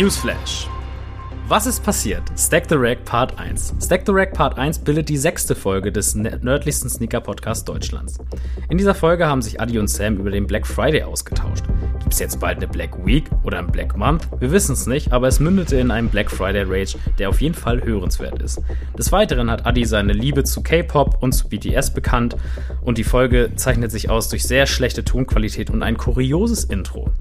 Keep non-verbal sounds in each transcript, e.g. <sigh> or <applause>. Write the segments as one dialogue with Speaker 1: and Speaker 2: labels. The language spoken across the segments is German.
Speaker 1: Newsflash. Was ist passiert? Stack the Rack Part 1. Stack the Rack Part 1 bildet die sechste Folge des nördlichsten Sneaker-Podcasts Deutschlands. In dieser Folge haben sich Adi und Sam über den Black Friday ausgetauscht. Gibt es jetzt bald eine Black Week oder ein Black Month? Wir wissen es nicht, aber es mündete in einem Black Friday Rage, der auf jeden Fall hörenswert ist. Des Weiteren hat Adi seine Liebe zu K-Pop und zu BTS bekannt und die Folge zeichnet sich aus durch sehr schlechte Tonqualität und ein kurioses Intro.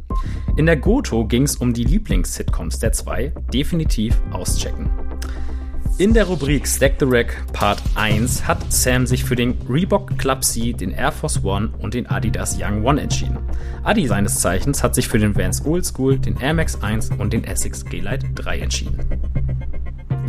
Speaker 1: In der Goto ging es um die Lieblings-Sitcoms der zwei, definitiv auschecken. In der Rubrik Stack the Rack Part 1 hat Sam sich für den Reebok Club C, den Air Force One und den Adidas Young One entschieden. Adi seines Zeichens hat sich für den Vans Old School, den Air Max 1 und den Essex G-Lite 3 entschieden.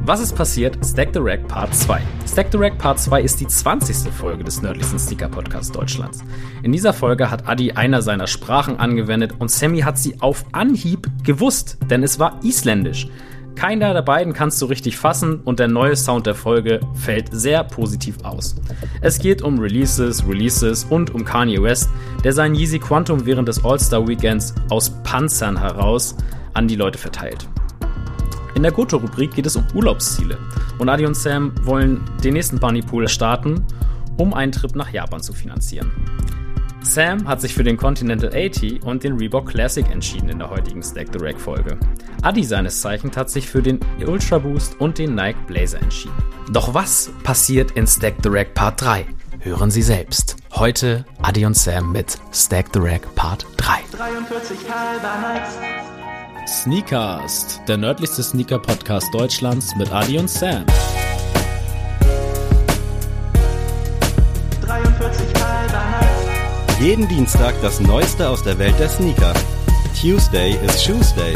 Speaker 1: Was ist passiert? Stack the Rack Part 2. Stack the Rack Part 2 ist die 20. Folge des nördlichsten Sneaker Podcasts Deutschlands. In dieser Folge hat Adi einer seiner Sprachen angewendet und Sammy hat sie auf Anhieb gewusst, denn es war isländisch. Keiner der beiden kannst du richtig fassen und der neue Sound der Folge fällt sehr positiv aus. Es geht um Releases, Releases und um Kanye West, der seinen Yeezy Quantum während des All-Star Weekends aus Panzern heraus an die Leute verteilt. In der Goto-Rubrik geht es um Urlaubsziele und Adi und Sam wollen den nächsten Bunny Pool starten, um einen Trip nach Japan zu finanzieren. Sam hat sich für den Continental 80 und den Reebok Classic entschieden in der heutigen Stack the Rack Folge. Adi seines Zeichens hat sich für den Ultra Boost und den Nike Blazer entschieden. Doch was passiert in Stack the Rack Part 3? Hören Sie selbst. Heute Adi und Sam mit Stack the Rack Part 3. 43 Sneakast, der nördlichste Sneaker-Podcast Deutschlands mit Adi und Sam.
Speaker 2: Jeden Dienstag das Neueste aus der Welt der Sneaker. Tuesday is Shoesday.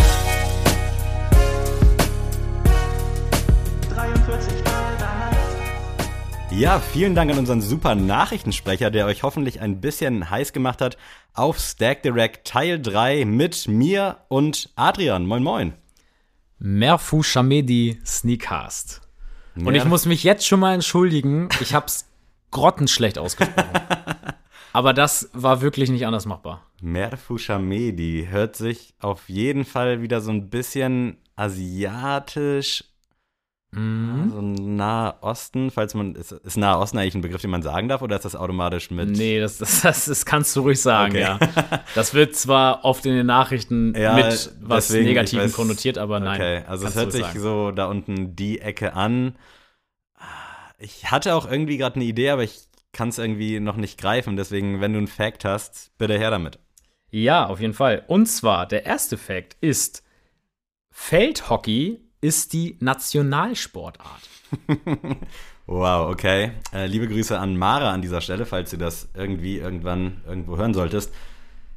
Speaker 2: Ja, vielen Dank an unseren super Nachrichtensprecher, der euch hoffentlich ein bisschen heiß gemacht hat auf Stack the Rack Teil 3 mit mir und Adrian. Moin moin.
Speaker 1: Merfu Shamedi Sneakcast. Und ich muss mich jetzt schon mal entschuldigen, ich hab's grottenschlecht ausgesprochen. <laughs> Aber das war wirklich nicht anders machbar.
Speaker 2: Merfu Shamedi hört sich auf jeden Fall wieder so ein bisschen asiatisch, mhm. so Nahe Osten, falls man, ist, ist Nahe Osten eigentlich ein Begriff, den man sagen darf, oder ist das automatisch mit?
Speaker 1: Nee, das, das, das, das kannst du ruhig sagen, okay. ja. Das wird zwar oft in den Nachrichten <laughs> ja, mit was deswegen, Negativen konnotiert, aber nein. Okay,
Speaker 2: also es hört sich sagen. so da unten die Ecke an. Ich hatte auch irgendwie gerade eine Idee, aber ich kann es irgendwie noch nicht greifen. Deswegen, wenn du einen Fact hast, bitte her damit.
Speaker 1: Ja, auf jeden Fall. Und zwar, der erste Fact ist, Feldhockey ist die Nationalsportart. <laughs>
Speaker 2: wow, okay. Äh, liebe Grüße an Mara an dieser Stelle, falls du das irgendwie irgendwann irgendwo hören solltest.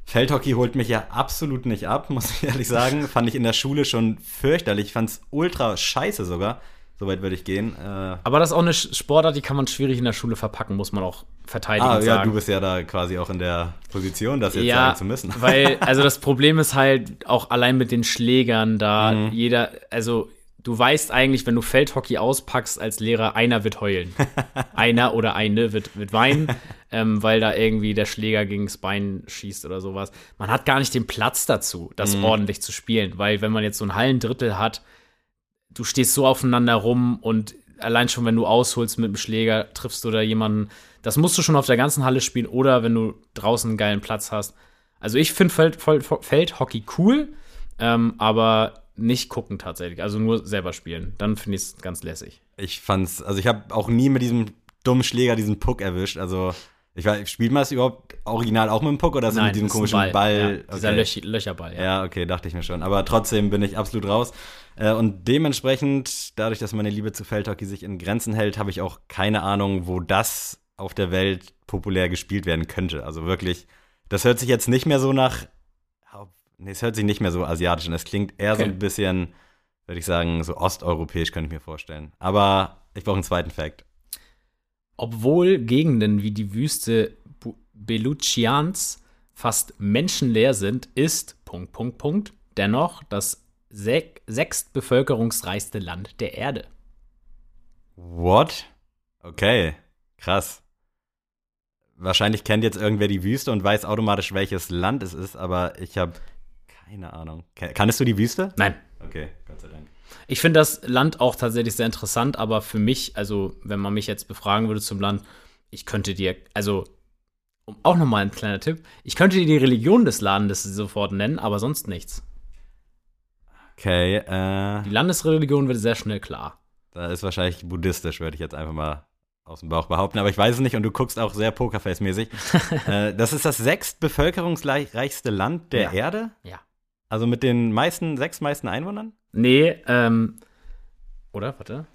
Speaker 2: Feldhockey holt mich ja absolut nicht ab, <laughs> muss ich ehrlich sagen. Fand ich in der Schule schon fürchterlich. Ich fand es ultra scheiße sogar. Soweit würde ich gehen. Äh,
Speaker 1: Aber das ist auch eine Sportart, die kann man schwierig in der Schule verpacken, muss man auch verteidigen. Ah,
Speaker 2: ja, sagen. du bist ja da quasi auch in der Position, das jetzt ja, sagen zu müssen. <laughs>
Speaker 1: Weil, <laughs> also das Problem ist halt auch allein mit den Schlägern, da mhm. jeder, also du weißt eigentlich, wenn du Feldhockey auspackst als Lehrer, einer wird heulen. <laughs> einer oder eine wird, wird weinen, ähm, weil da irgendwie der Schläger gegen das Bein schießt oder sowas. Man hat gar nicht den Platz dazu, das mhm. ordentlich zu spielen, weil wenn man jetzt so ein Hallendrittel hat, du stehst so aufeinander rum und allein schon, wenn du ausholst mit dem Schläger, triffst du da jemanden. Das musst du schon auf der ganzen Halle spielen oder wenn du draußen einen geilen Platz hast. Also ich finde Feld, Feldhockey cool, ähm, aber nicht gucken tatsächlich. Also nur selber spielen. Dann finde ich es ganz lässig.
Speaker 2: Ich fand's, also ich habe auch nie mit diesem dummen Schläger diesen Puck erwischt. Also ich weiß, spielt man es überhaupt original auch mit dem Puck oder ist Nein, mit diesem komischen Ball? Ball?
Speaker 1: Ja, okay. Dieser Löch Löcherball,
Speaker 2: ja. Ja, okay, dachte ich mir schon. Aber trotzdem bin ich absolut raus. Äh, und dementsprechend, dadurch, dass meine Liebe zu Feldhockey sich in Grenzen hält, habe ich auch keine Ahnung, wo das auf der Welt populär gespielt werden könnte. Also wirklich, das hört sich jetzt nicht mehr so nach. Nee, es hört sich nicht mehr so asiatisch an. Es klingt eher okay. so ein bisschen, würde ich sagen, so osteuropäisch, könnte ich mir vorstellen. Aber ich brauche einen zweiten Fact.
Speaker 1: Obwohl Gegenden wie die Wüste Beluchians fast menschenleer sind, ist Punkt, Punkt, Punkt, dennoch das sech sechstbevölkerungsreichste Land der Erde.
Speaker 2: What? Okay, krass. Wahrscheinlich kennt jetzt irgendwer die Wüste und weiß automatisch, welches Land es ist, aber ich habe keine Ahnung. Kannst du die Wüste?
Speaker 1: Nein.
Speaker 2: Okay, Gott sei Dank.
Speaker 1: Ich finde das Land auch tatsächlich sehr interessant, aber für mich, also wenn man mich jetzt befragen würde zum Land, ich könnte dir, also auch nochmal ein kleiner Tipp, ich könnte dir die Religion des Landes sofort nennen, aber sonst nichts.
Speaker 2: Okay, äh,
Speaker 1: Die Landesreligion wird sehr schnell klar.
Speaker 2: da ist wahrscheinlich buddhistisch, würde ich jetzt einfach mal aus dem Bauch behaupten, aber ich weiß es nicht und du guckst auch sehr Pokerface-mäßig. <laughs> äh, das ist das sechst bevölkerungsreichste Land der
Speaker 1: Ja.
Speaker 2: Erde?
Speaker 1: Ja.
Speaker 2: Also mit den meisten, sechs meisten Einwohnern?
Speaker 1: Nee, ähm, oder? Warte.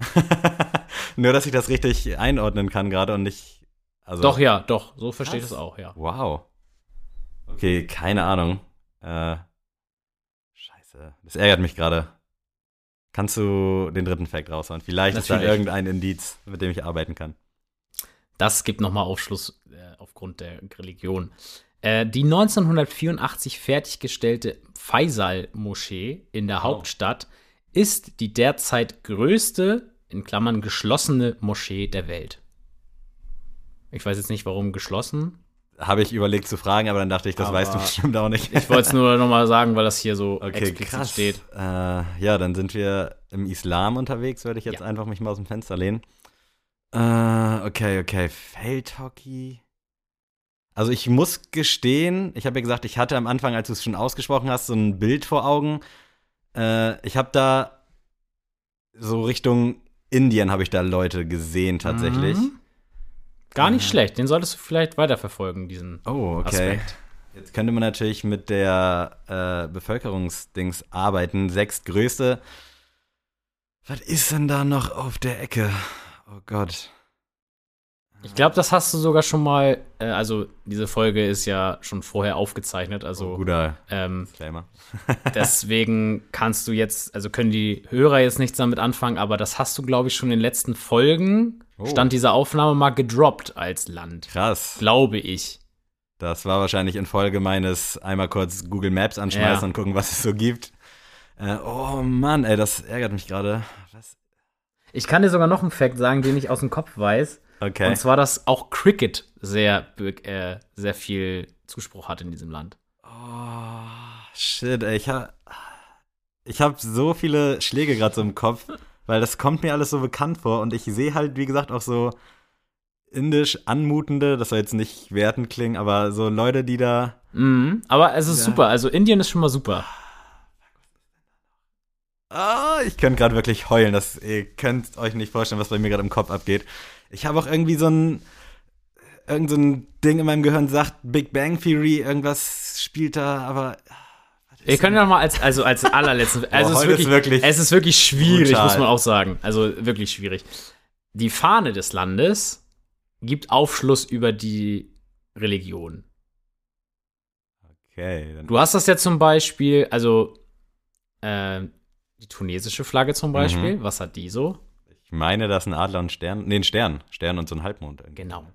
Speaker 1: <laughs>
Speaker 2: Nur, dass ich das richtig einordnen kann gerade und nicht. Also,
Speaker 1: Doch, ja, doch, so verstehe ich das auch, ja.
Speaker 2: Wow. Okay, keine Ahnung. Äh, scheiße. Das ärgert mich gerade. Kannst du den dritten Fact raushauen? Vielleicht ist da
Speaker 1: Natürlich.
Speaker 2: irgendein Indiz, mit dem ich arbeiten kann.
Speaker 1: Das gibt nochmal Aufschluss äh, aufgrund der Religion. Äh, die 1984 fertiggestellte Faisal-Moschee in der
Speaker 2: Oh.
Speaker 1: Hauptstadt ist die derzeit größte, in Klammern geschlossene Moschee der Welt. Ich weiß jetzt nicht, warum geschlossen.
Speaker 2: Habe ich überlegt zu fragen, aber dann dachte ich, das
Speaker 1: Aber
Speaker 2: weißt du bestimmt auch nicht.
Speaker 1: Ich wollte es nur nochmal sagen, weil das hier so
Speaker 2: Okay,
Speaker 1: explizit
Speaker 2: krass.
Speaker 1: steht.
Speaker 2: Äh, ja, dann sind wir im Islam unterwegs, würde ich jetzt
Speaker 1: Ja.
Speaker 2: einfach mich mal aus dem Fenster lehnen. Äh, okay, okay. Feldhockey. Also ich muss gestehen, ich habe ja gesagt, ich hatte am Anfang, als du es schon ausgesprochen hast, so ein Bild vor Augen. Äh, ich habe da so Richtung Indien habe ich da Leute gesehen tatsächlich.
Speaker 1: Mhm. Gar nicht
Speaker 2: Äh.
Speaker 1: schlecht. Den solltest du vielleicht weiterverfolgen, diesen
Speaker 2: Oh, okay.
Speaker 1: Aspekt.
Speaker 2: Jetzt könnte man natürlich mit der äh, Bevölkerungsdings arbeiten. Sechstgrößte. Was ist denn da noch auf der Ecke? Oh Gott.
Speaker 1: Ich glaube, das hast du sogar schon mal. Äh, also, diese Folge ist ja schon vorher aufgezeichnet. Also,
Speaker 2: Oh, guter
Speaker 1: ähm,
Speaker 2: Disclaimer. <laughs> <laughs>
Speaker 1: deswegen kannst du jetzt, also können die Hörer jetzt nichts damit anfangen, aber das hast du, glaube ich, schon in den letzten Folgen,
Speaker 2: Oh.
Speaker 1: stand diese Aufnahme mal gedroppt als Land.
Speaker 2: Krass.
Speaker 1: Glaube ich.
Speaker 2: Das war wahrscheinlich in Folge meines einmal kurz Google Maps anschmeißen
Speaker 1: Ja.
Speaker 2: und gucken, was es so gibt. Äh, oh Mann, ey, das ärgert mich gerade.
Speaker 1: Ich kann dir sogar noch einen Fact sagen, den ich aus dem Kopf weiß.
Speaker 2: Okay.
Speaker 1: Und zwar, dass auch Cricket sehr, äh, sehr viel Zuspruch hat in diesem Land.
Speaker 2: Oh, shit, ey, ich hab, ich hab so viele Schläge gerade so im Kopf, <laughs> weil das kommt mir alles so bekannt vor und ich sehe halt, wie gesagt, auch so indisch anmutende, das soll jetzt nicht wertend klingen, aber so Leute, die da,
Speaker 1: Mhm. Aber es ist
Speaker 2: Ja.
Speaker 1: super. Also, Indien ist schon mal super.
Speaker 2: ah, ich könnte gerade wirklich heulen, das, ihr könnt euch nicht vorstellen, was bei mir gerade im Kopf abgeht. Ich habe auch irgendwie so ein, irgend so ein Ding in meinem Gehirn sagt, Big Bang Theory, irgendwas spielt da, aber
Speaker 1: Wir können ja mal als, also als <laughs> allerletzten. Also es, ist wirklich,
Speaker 2: ist wirklich
Speaker 1: es ist wirklich schwierig,
Speaker 2: brutal.
Speaker 1: muss man auch sagen. Also wirklich schwierig. Die Fahne des Landes gibt Aufschluss über die Religion.
Speaker 2: okay,
Speaker 1: Du hast das ja zum Beispiel, also äh, die tunesische Flagge zum Beispiel.
Speaker 2: Mhm.
Speaker 1: Was hat die so?
Speaker 2: Ich meine, das ist ein Adler und Stern. Nee, ein Stern. Stern und so ein Halbmond.
Speaker 1: Genau.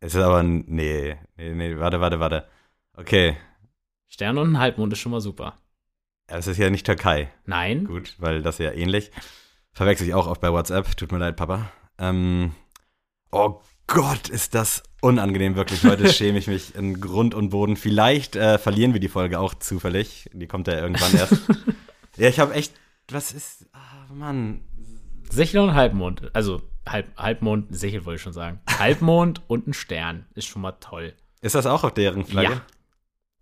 Speaker 2: Es ist aber ein. Nee, nee, nee, warte, warte, warte. Okay.
Speaker 1: Stern und ein Halbmond ist schon mal super.
Speaker 2: Ja, Es ist ja nicht Türkei.
Speaker 1: Nein.
Speaker 2: Gut, weil das ist ja ähnlich. Verwechsel ich auch oft bei WhatsApp. Tut mir leid, Papa. Ähm. Oh Gott, ist das unangenehm, wirklich. Heute <laughs> schäme ich mich in Grund und Boden. Vielleicht äh, verlieren wir die Folge auch zufällig. Die kommt ja irgendwann erst. <laughs> ja, ich habe echt. Was ist. Ah, Mann.
Speaker 1: Sichel und Halbmond. Also Halb, Halbmond, Sichel wollte ich schon sagen. <laughs> Halbmond und ein Stern ist schon mal toll.
Speaker 2: Ist das auch auf deren Flagge?
Speaker 1: Ja.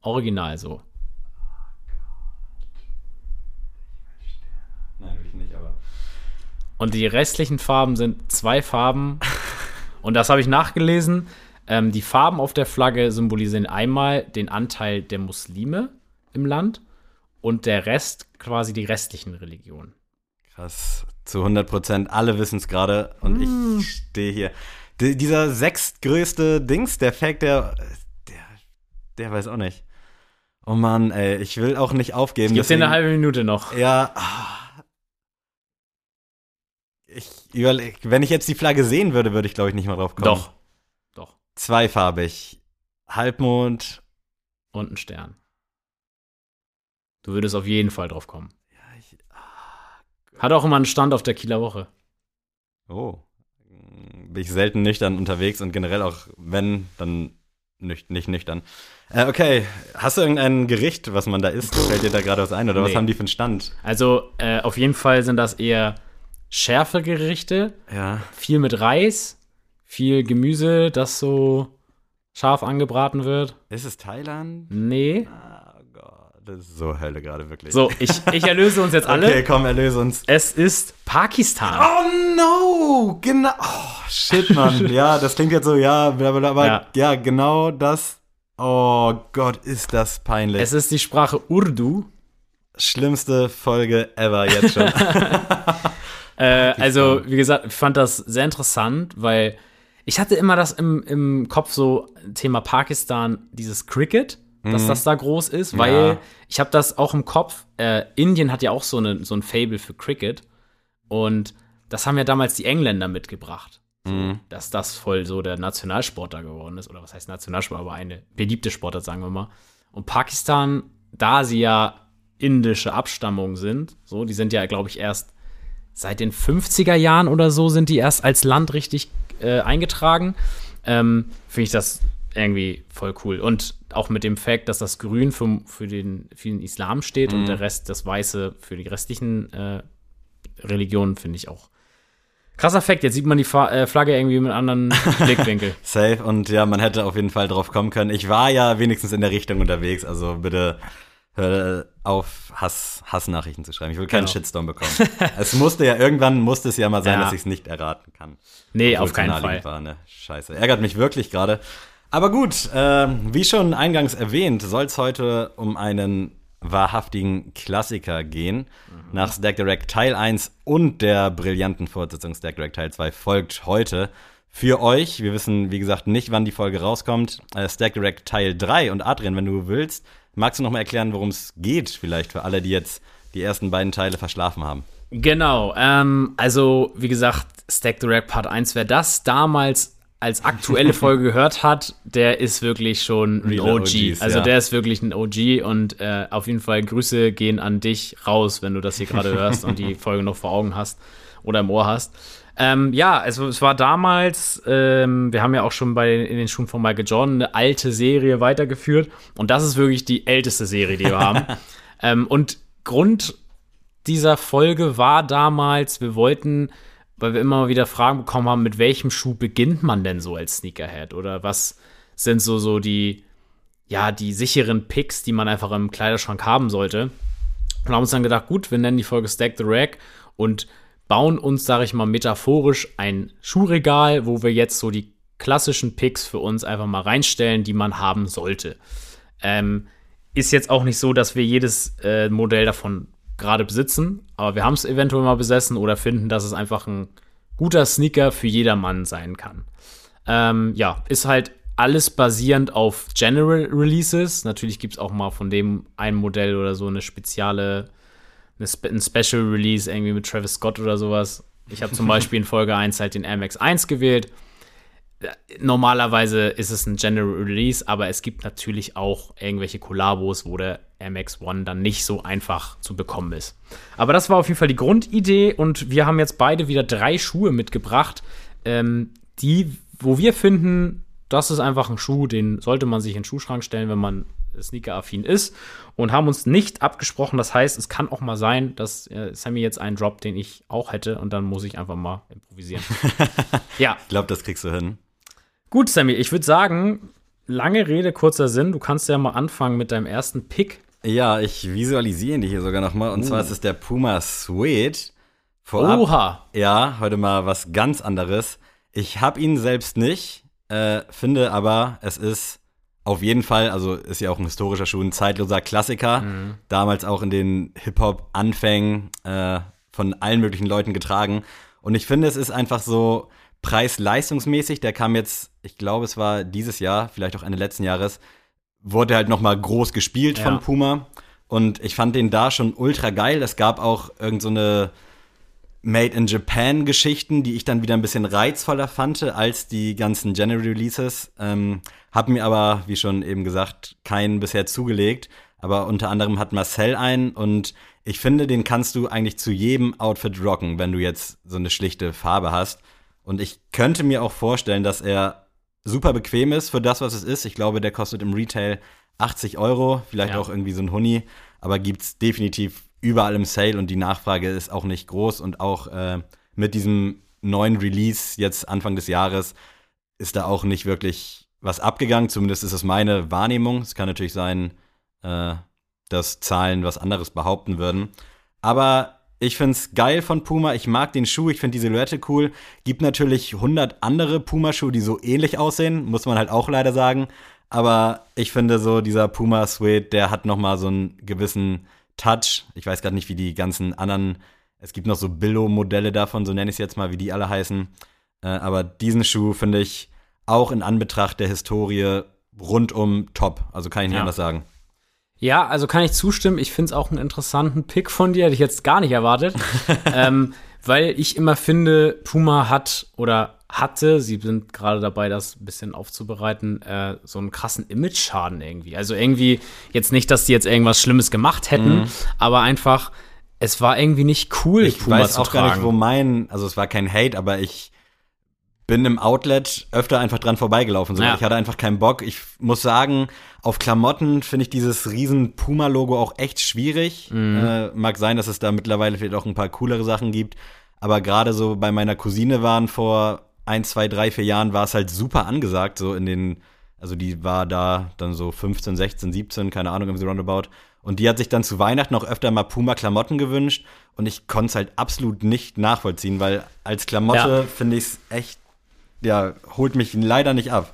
Speaker 1: Original so.
Speaker 2: Nein, will ich nicht, aber.
Speaker 1: Und die restlichen Farben sind zwei Farben. <laughs> Und das habe ich nachgelesen. Ähm, die Farben auf der Flagge symbolisieren einmal den Anteil der Muslime im Land und der Rest quasi die restlichen Religionen.
Speaker 2: Krass. Zu 100 Prozent. Alle wissen es gerade und ich stehe hier. D dieser sechstgrößte Dings, der Fact, der, der, der weiß auch nicht. Oh Mann, ey, ich will auch nicht aufgeben.
Speaker 1: Gib dir eine halbe Minute noch.
Speaker 2: Ja. Ich überleg, wenn ich jetzt die Flagge sehen würde, würde ich glaube ich nicht mal drauf kommen.
Speaker 1: Doch. Doch.
Speaker 2: Zweifarbig. Halbmond.
Speaker 1: Und ein Stern. Du würdest auf jeden Fall drauf kommen. Hat auch immer einen Stand auf der Kieler Woche.
Speaker 2: oh. Bin ich selten nüchtern unterwegs und generell auch, wenn, dann nüch nicht nüchtern. Äh, okay, hast du irgendein Gericht, was man da isst? Fällt dir da gerade was ein oder nee. was haben die für einen Stand?
Speaker 1: Also äh, auf jeden Fall sind das eher schärfe Gerichte.
Speaker 2: Ja.
Speaker 1: Viel mit Reis, viel Gemüse, das so scharf angebraten wird.
Speaker 2: Ist es Thailand?
Speaker 1: Nee.
Speaker 2: Gott, das ist so Hölle gerade wirklich.
Speaker 1: So, ich, ich erlöse uns jetzt <laughs> alle.
Speaker 2: okay, komm, erlöse uns.
Speaker 1: Es ist Pakistan.
Speaker 2: Oh no! Genau. Oh, shit, Mann. <laughs> ja, das klingt jetzt so, ja, aber ja. ja, genau das. Oh Gott, ist das peinlich.
Speaker 1: Es ist die Sprache Urdu.
Speaker 2: Schlimmste Folge ever jetzt schon. <laughs>
Speaker 1: äh, also, wie gesagt, ich fand das sehr interessant, weil ich hatte immer das im, im Kopf so, Thema Pakistan, dieses Cricket, dass mhm. das da groß ist, weil ja. ich habe das auch im Kopf. Äh, Indien hat ja auch so, eine, so ein Fable für Cricket und das haben ja damals die Engländer mitgebracht.
Speaker 2: Mhm.
Speaker 1: Dass das voll so der Nationalsport da geworden ist. Oder was heißt Nationalsport, aber eine beliebte Sportart, sagen wir mal. Und Pakistan, da sie ja indische Abstammung sind, so, die sind ja, glaube ich, erst seit den 50er Jahren oder so sind die erst als Land richtig äh, eingetragen. Ähm, Finde ich das irgendwie voll cool. Und auch mit dem Fakt, dass das Grün für, für, den, für den Islam steht mhm. und der Rest, das Weiße für die restlichen äh, Religionen, finde ich auch Krasser Fakt, jetzt sieht man die Fa äh, Flagge irgendwie mit einem anderen <laughs> Blickwinkel.
Speaker 2: Safe und ja, man hätte auf jeden Fall drauf kommen können. Ich war ja wenigstens in der Richtung unterwegs, also bitte hör auf, Hass, Hassnachrichten zu schreiben. Ich will keinen genau. Shitstorm bekommen. <laughs> es musste ja, irgendwann musste es ja mal sein, ja. dass ich es nicht erraten kann.
Speaker 1: Nee, auf keinen Fall.
Speaker 2: War, ne? Scheiße, ärgert mich wirklich gerade. Aber gut, äh, wie schon eingangs erwähnt, soll es heute um einen wahrhaftigen Klassiker gehen. Mhm. Nach Stack Direct Teil 1 und der brillanten Fortsetzung Stack Direct Teil 2 folgt heute für euch. Wir wissen, wie gesagt, nicht, wann die Folge rauskommt. Äh, Stack Direct Teil 3 und Adrian, wenn du willst, magst du noch mal erklären, worum es geht, vielleicht für alle, die jetzt die ersten beiden Teile verschlafen haben?
Speaker 1: Genau, ähm, also wie gesagt, Stack Direct Part 1, wer das damals als aktuelle Folge <laughs> gehört hat, der ist wirklich schon ein OG. OGs, also ja. der ist wirklich ein OG und äh, auf jeden Fall Grüße gehen an dich raus, wenn du das hier gerade hörst und die <laughs> Folge noch vor Augen hast oder im Ohr hast. Ähm, ja, also es war damals, ähm, wir haben ja auch schon bei in den Schuhen von Michael Jordan eine alte Serie weitergeführt und das ist wirklich die älteste Serie, die wir haben. <laughs> ähm, und Grund dieser Folge war damals, wir wollten weil wir immer wieder Fragen bekommen haben, mit welchem Schuh beginnt man denn so als Sneakerhead? Oder was sind so, so die, ja, die sicheren Picks, die man einfach im Kleiderschrank haben sollte? Und haben uns dann gedacht, gut, wir nennen die Folge Stack the Rack und bauen uns, sage ich mal, metaphorisch ein Schuhregal, wo wir jetzt so die klassischen Picks für uns einfach mal reinstellen, die man haben sollte. Ähm, ist jetzt auch nicht so, dass wir jedes äh, Modell davon gerade besitzen, aber wir haben es eventuell mal besessen oder finden, dass es einfach ein guter Sneaker für jedermann sein kann. Ähm, ja, ist halt alles basierend auf General Releases. Natürlich gibt es auch mal von dem ein Modell oder so eine spezielle, eine Spe ein Special Release irgendwie mit Travis Scott oder sowas. Ich habe zum <laughs> Beispiel in Folge 1 halt den Air Max 1 gewählt normalerweise ist es ein General Release, aber es gibt natürlich auch irgendwelche Kollabos, wo der MX1 dann nicht so einfach zu bekommen ist. Aber das war auf jeden Fall die Grundidee und wir haben jetzt beide wieder drei Schuhe mitgebracht, ähm, die, wo wir finden, das ist einfach ein Schuh, den sollte man sich in den Schuhschrank stellen, wenn man Sneaker-affin ist und haben uns nicht abgesprochen. Das heißt, es kann auch mal sein, dass äh, Sammy jetzt einen Drop, den ich auch hätte und dann muss ich einfach mal improvisieren. <laughs>
Speaker 2: ja. Ich glaube, das kriegst du hin.
Speaker 1: Gut, Sammy, ich würde sagen, lange Rede, kurzer Sinn. Du kannst ja mal anfangen mit deinem ersten Pick.
Speaker 2: Ja, ich visualisiere ihn hier sogar noch mal. Und uh. zwar ist es der Puma Suede. Vorab,
Speaker 1: Oha.
Speaker 2: Ja, heute mal was ganz anderes. Ich habe ihn selbst nicht, äh, finde aber, es ist auf jeden Fall, also ist ja auch ein historischer Schuh, ein zeitloser Klassiker. Mhm. Damals auch in den Hip-Hop-Anfängen äh, von allen möglichen Leuten getragen. Und ich finde, es ist einfach so, preis-leistungsmäßig, der kam jetzt, ich glaube, es war dieses Jahr, vielleicht auch Ende letzten Jahres, wurde halt noch mal groß gespielt ja. von Puma. Und ich fand den da schon ultra geil. Es gab auch irgend so eine Made in Japan Geschichten, die ich dann wieder ein bisschen reizvoller fand als die ganzen General Releases. Ähm, hab mir aber, wie schon eben gesagt, keinen bisher zugelegt. Aber unter anderem hat Marcel einen und ich finde, den kannst du eigentlich zu jedem Outfit rocken, wenn du jetzt so eine schlichte Farbe hast. Und ich könnte mir auch vorstellen, dass er super bequem ist für das, was es ist. Ich glaube, der kostet im Retail 80 Euro, vielleicht
Speaker 1: Ja.
Speaker 2: auch irgendwie so ein Huni, aber gibt's definitiv überall im Sale und die Nachfrage ist auch nicht groß und auch äh, mit diesem neuen Release jetzt Anfang des Jahres ist da auch nicht wirklich was abgegangen. Zumindest ist es meine Wahrnehmung. Es kann natürlich sein, äh, dass Zahlen was anderes behaupten würden. Aber ich find's geil von Puma. Ich mag den Schuh. Ich finde die Silhouette cool. Gibt natürlich 100 andere Puma-Schuhe, die so ähnlich aussehen. Muss man halt auch leider sagen. Aber ich finde so, dieser Puma Suede, der hat noch mal so einen gewissen Touch. Ich weiß gerade nicht, wie die ganzen anderen, es gibt noch so Billo-Modelle davon, so nenne ich es jetzt mal, wie die alle heißen. Äh, aber diesen Schuh finde ich auch in Anbetracht der Historie rundum top. Also kann ich nicht
Speaker 1: Ja.
Speaker 2: anders sagen.
Speaker 1: Ja, also kann ich zustimmen. Ich finde es auch einen interessanten Pick von dir, hätte ich jetzt gar nicht erwartet. <laughs> ähm, weil ich immer finde, Puma hat oder hatte, sie sind gerade dabei, das ein bisschen aufzubereiten, äh, so einen krassen Image-Schaden irgendwie. Also irgendwie, jetzt nicht, dass die jetzt irgendwas Schlimmes gemacht hätten, aber einfach, es war irgendwie nicht cool,
Speaker 2: Ich
Speaker 1: Puma
Speaker 2: weiß auch gar nicht, wo mein, also es war kein Hate, aber ich bin im Outlet öfter einfach dran vorbeigelaufen. So.
Speaker 1: Ja.
Speaker 2: Ich hatte einfach keinen Bock. Ich muss sagen, auf Klamotten finde ich dieses riesen Puma-Logo auch echt schwierig.
Speaker 1: Mhm.
Speaker 2: Äh, mag sein, dass es da mittlerweile vielleicht auch ein paar coolere Sachen gibt. Aber gerade so bei meiner Cousine waren vor ein, zwei, drei, vier Jahren war es halt super angesagt, so in den, also die war da dann so 15, 16, 17, keine Ahnung, im Roundabout. Und die hat sich dann zu Weihnachten auch öfter mal Puma-Klamotten gewünscht. Und ich konnte es halt absolut nicht nachvollziehen, weil als Klamotte
Speaker 1: Ja.
Speaker 2: finde ich es echt, ja, holt mich leider nicht ab.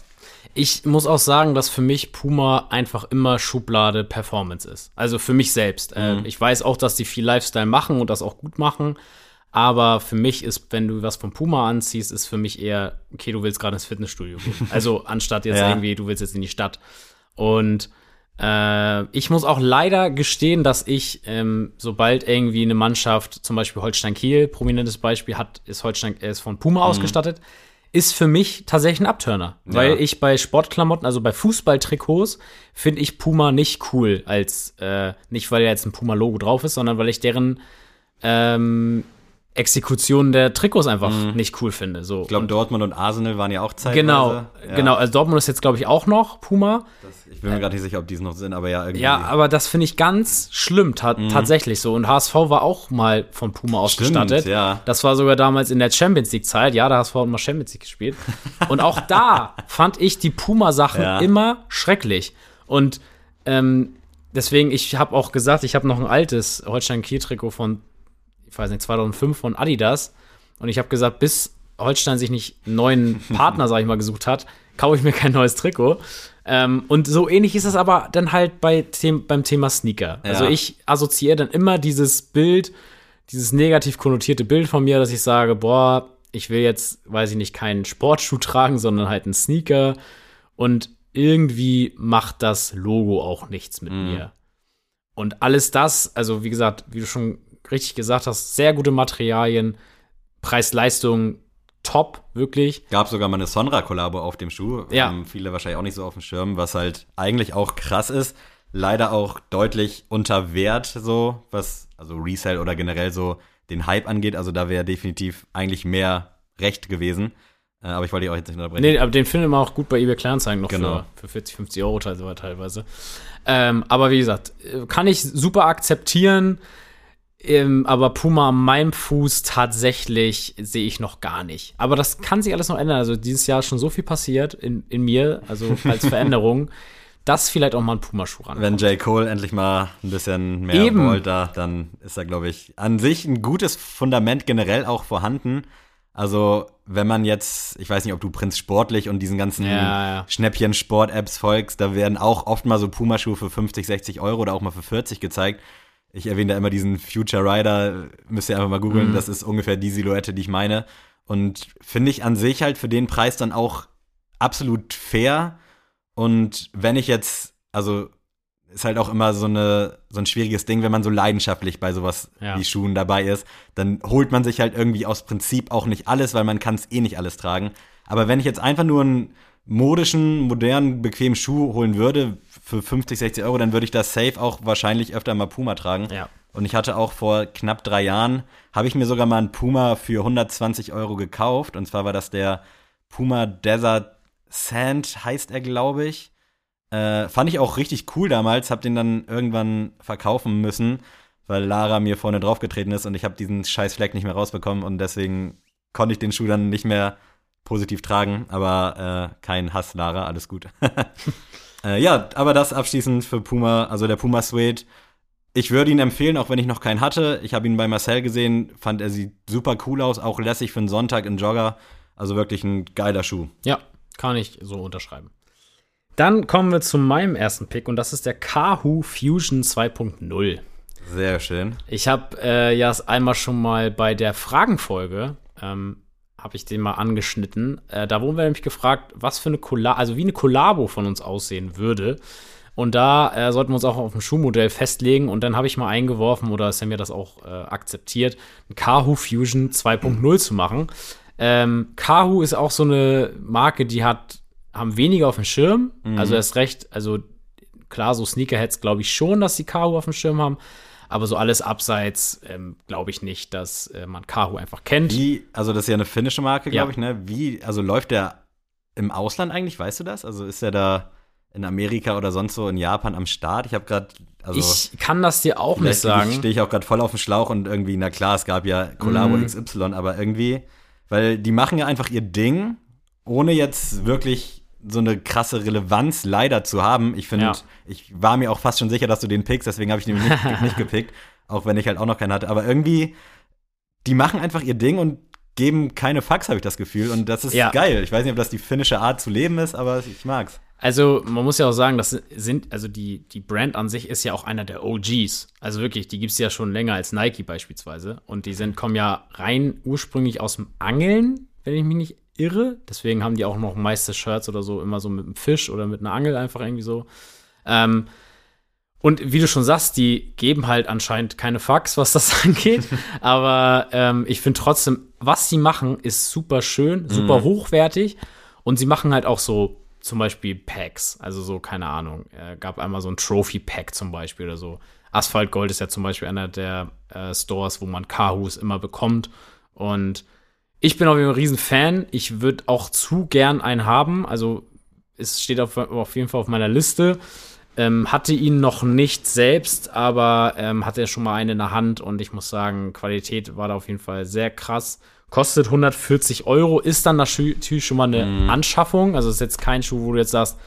Speaker 1: Ich muss auch sagen, dass für mich Puma einfach immer Schublade Performance ist. Also für mich selbst.
Speaker 2: Mhm.
Speaker 1: Äh, ich weiß auch, dass die viel Lifestyle machen und das auch gut machen. Aber für mich ist, wenn du was von Puma anziehst, ist für mich eher, okay, du willst gerade ins Fitnessstudio gehen. <laughs> Also anstatt jetzt
Speaker 2: Ja.
Speaker 1: irgendwie, du willst jetzt in die Stadt. Und äh, ich muss auch leider gestehen, dass ich, ähm, sobald irgendwie eine Mannschaft, zum Beispiel Holstein Kiel, prominentes Beispiel, hat, ist Holstein, er ist von Puma ausgestattet, ist für mich tatsächlich ein Abturner. Weil ich bei Sportklamotten, also bei Fußballtrikots, finde ich Puma nicht cool, als äh, nicht, weil da jetzt ein Puma-Logo drauf ist, sondern weil ich deren ähm, Exekution der Trikots einfach nicht cool finde. So.
Speaker 2: Ich glaube, Dortmund und Arsenal waren ja auch zeitweise.
Speaker 1: genau,
Speaker 2: Ja,
Speaker 1: genau. Also Dortmund ist jetzt, glaube ich, auch noch Puma.
Speaker 2: Das, ich bin mir gerade nicht sicher, ob die es noch sind, aber ja, irgendwie.
Speaker 1: Ja, aber das finde ich ganz schlimm, ta tatsächlich so. Und HSV war auch mal von Puma ausgestattet.
Speaker 2: ja.
Speaker 1: Das war sogar damals in der Champions League-Zeit. Ja, da HSV hat mal Champions League gespielt. <laughs> Und auch da fand ich die Puma-Sachen
Speaker 2: Ja.
Speaker 1: immer schrecklich. Und ähm, deswegen, ich habe auch gesagt, ich habe noch ein altes Holstein-Kiel-Trikot von, ich weiß nicht, 2005 von Adidas. Und ich habe gesagt, bis Holstein sich nicht einen neuen <laughs> Partner, sag ich mal, gesucht hat, kaufe ich mir kein neues Trikot. Ähm, und so ähnlich ist es aber dann halt bei them beim Thema Sneaker. Also
Speaker 2: Ja.
Speaker 1: ich assoziiere dann immer dieses Bild, dieses negativ konnotierte Bild von mir, dass ich sage, boah, ich will jetzt, weiß ich nicht, keinen Sportschuh tragen, sondern halt einen Sneaker. Und irgendwie macht das Logo auch nichts mit mir. Und alles das, also wie gesagt, wie du schon richtig gesagt hast, sehr gute Materialien, Preis-Leistung top, wirklich.
Speaker 2: Gab sogar mal eine Sonra-Kollabo auf dem Schuh.
Speaker 1: Ja.
Speaker 2: Haben viele wahrscheinlich auch nicht so auf dem Schirm, was halt eigentlich auch krass ist. Leider auch deutlich unter Wert, so, was, also Resale oder generell so den Hype angeht. Also da wäre definitiv eigentlich mehr Recht gewesen. Äh, aber ich wollte dich auch jetzt nicht unterbrechen.
Speaker 1: Nee, aber den findet man auch gut bei eBay Kleinanzeigen noch
Speaker 2: Genau.
Speaker 1: für, für 40, 50 Euro teilweise. teilweise. Ähm, aber wie gesagt, äh, kann ich super akzeptieren. Ähm, aber Puma an meinem Fuß tatsächlich sehe ich noch gar nicht. Aber das kann sich alles noch ändern. Also dieses Jahr ist schon so viel passiert in, in mir, also als Veränderung, <laughs> dass vielleicht auch mal ein Puma-Schuh ran.
Speaker 2: Wenn J. Cole endlich mal ein bisschen mehr
Speaker 1: Eben.
Speaker 2: wollte, dann ist da, glaube ich, an sich ein gutes Fundament generell auch vorhanden. Also, wenn man jetzt, ich weiß nicht, ob du Prinz Sportlich und diesen ganzen
Speaker 1: Ja, ja.
Speaker 2: Schnäppchen-Sport-Apps folgst, da werden auch oft mal so Pumaschuhe für 50, 60 Euro oder auch mal für 40 gezeigt. Ich erwähne da immer diesen Future Rider, müsst ihr einfach mal googeln, das ist ungefähr die Silhouette, die ich meine. Und finde ich an sich halt für den Preis dann auch absolut fair. Und wenn ich jetzt, also ist halt auch immer so, eine, so ein schwieriges Ding, wenn man so leidenschaftlich bei sowas
Speaker 1: Ja.
Speaker 2: wie Schuhen dabei ist, dann holt man sich halt irgendwie aus Prinzip auch nicht alles, weil man kann es eh nicht alles tragen. Aber wenn ich jetzt einfach nur einen modischen, modernen, bequemen Schuh holen würde für 50, 60 Euro, dann würde ich das safe auch wahrscheinlich öfter mal Puma tragen.
Speaker 1: Ja.
Speaker 2: Und ich hatte auch vor knapp drei Jahren, habe ich mir sogar mal einen Puma für 120 Euro gekauft. Und zwar war das der Puma Desert Sand heißt er, glaube ich. Äh, fand ich auch richtig cool damals, hab den dann irgendwann verkaufen müssen, weil Lara mir vorne draufgetreten ist und ich habe diesen scheiß Fleck nicht mehr rausbekommen und deswegen konnte ich den Schuh dann nicht mehr positiv tragen, aber äh, kein Hass, Lara, alles gut. <laughs> äh, ja, aber das abschließend für Puma, also der Puma Suede. Ich würde ihn empfehlen, auch wenn ich noch keinen hatte. Ich habe ihn bei Marcel gesehen, fand er sieht super cool aus, auch lässig für einen Sonntag in Jogger. Also wirklich ein geiler Schuh.
Speaker 1: Ja, kann ich so unterschreiben. Dann kommen wir zu meinem ersten Pick und das ist der Kahoo Fusion 2.0.
Speaker 2: Sehr schön.
Speaker 1: Ich habe äh, ja einmal schon mal bei der Fragenfolge ähm, habe ich den mal angeschnitten. Äh, da wurden wir nämlich gefragt, was für eine Collabo, also wie eine Kollabo von uns aussehen würde. Und da äh, sollten wir uns auch auf ein Schuhmodell festlegen. Und dann habe ich mal eingeworfen, oder ja mir das auch äh, akzeptiert, ein Kahoo Fusion 2.0 zu machen. Ähm, Kahoo ist auch so eine Marke, die hat, haben weniger auf dem Schirm. Mhm. Also erst recht, also klar, so Sneakerheads glaube ich schon, dass sie Kahoo auf dem Schirm haben. Aber so alles abseits ähm, glaube ich nicht, dass äh, man Kahoo einfach kennt.
Speaker 2: Wie, also das ist ja eine finnische Marke, glaube ja. ich, ne? Wie, also läuft der im Ausland eigentlich, weißt du das? Also ist er da in Amerika oder sonst so in Japan am Start? Ich habe gerade also,
Speaker 1: ich kann das dir auch nicht sagen.
Speaker 2: Stehe ich auch gerade voll auf dem Schlauch und irgendwie, na klar, es gab ja Collabo mm. XY, aber irgendwie, weil die machen ja einfach ihr Ding, ohne jetzt wirklich so eine krasse Relevanz leider zu haben. Ich finde, ja. ich war mir auch fast schon sicher, dass du den pickst, deswegen habe ich den nicht, <laughs> nicht gepickt, auch wenn ich halt auch noch keinen hatte. Aber irgendwie, die machen einfach ihr Ding und geben keine Fax, habe ich das Gefühl. Und das ist ja. geil. Ich weiß nicht, ob das die finnische Art zu leben ist, aber ich mag's.
Speaker 1: Also, man muss ja auch sagen, das sind, also die, die Brand an sich ist ja auch einer der OGs. Also wirklich, die gibt es ja schon länger als Nike beispielsweise. Und die sind, kommen ja rein ursprünglich aus dem Angeln, wenn ich mich nicht irre. Deswegen haben die auch noch meiste Shirts oder so immer so mit einem Fisch oder mit einer Angel einfach irgendwie so. Ähm, und wie du schon sagst, die geben halt anscheinend keine Fax, was das <laughs> angeht. Aber ähm, ich finde trotzdem, was sie machen, ist super schön, super mhm. hochwertig. Und sie machen halt auch so zum Beispiel Packs. Also so, keine Ahnung. Äh, gab einmal so ein Trophy-Pack zum Beispiel oder so. Asphalt Gold ist ja zum Beispiel einer der äh, Stores, wo man Kahoos immer bekommt. Und ich bin auf jeden Fall ein Riesenfan. Ich würde auch zu gern einen haben. Also es steht auf, auf jeden Fall auf meiner Liste. Ähm, hatte ihn noch nicht selbst, aber ähm, hatte schon mal einen in der Hand und ich muss sagen, Qualität war da auf jeden Fall sehr krass. Kostet 140 Euro, ist dann natürlich schon mal eine mm. Anschaffung. Also ist jetzt kein Schuh, wo du jetzt sagst,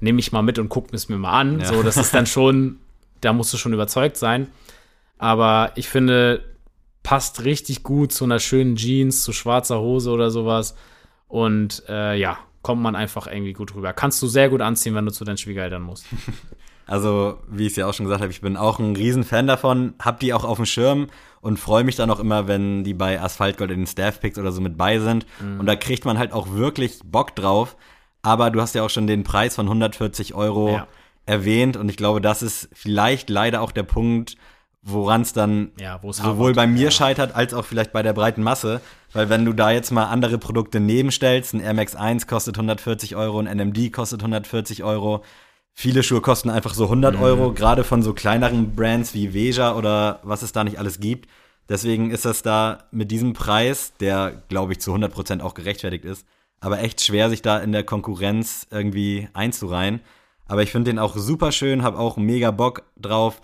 Speaker 1: nehme ich mal mit und guck es mir mal an. Ja. So, das ist dann schon, da musst du schon überzeugt sein. Aber ich finde, passt richtig gut zu einer schönen Jeans, zu schwarzer Hose oder sowas. Und äh, ja, kommt man einfach irgendwie gut rüber. Kannst du sehr gut anziehen, wenn du zu deinen Schwiegereltern musst. <laughs>
Speaker 2: Also, wie ich es ja auch schon gesagt habe, ich bin auch ein Riesenfan davon, hab die auch auf dem Schirm und freue mich dann auch immer, wenn die bei Asphaltgold in den Staff-Picks oder so mit bei sind. Mhm. Und da kriegt man halt auch wirklich Bock drauf. Aber du hast ja auch schon den Preis von 140 Euro ja. erwähnt und ich glaube, das ist vielleicht leider auch der Punkt, woran es dann ja, sowohl bei mir ja. scheitert, als auch vielleicht bei der breiten Masse. Weil wenn du da jetzt mal andere Produkte nebenstellst, ein Air Max 1 kostet 140 Euro, ein NMD kostet 140 Euro, viele Schuhe kosten einfach so 100 mhm. Euro, gerade von so kleineren Brands wie Veja oder was es da nicht alles gibt. Deswegen ist das da mit diesem Preis, der, glaube ich, zu 100 Prozent auch gerechtfertigt ist, aber echt schwer, sich da in der Konkurrenz irgendwie einzureihen. Aber ich finde den auch super schön, habe auch mega Bock drauf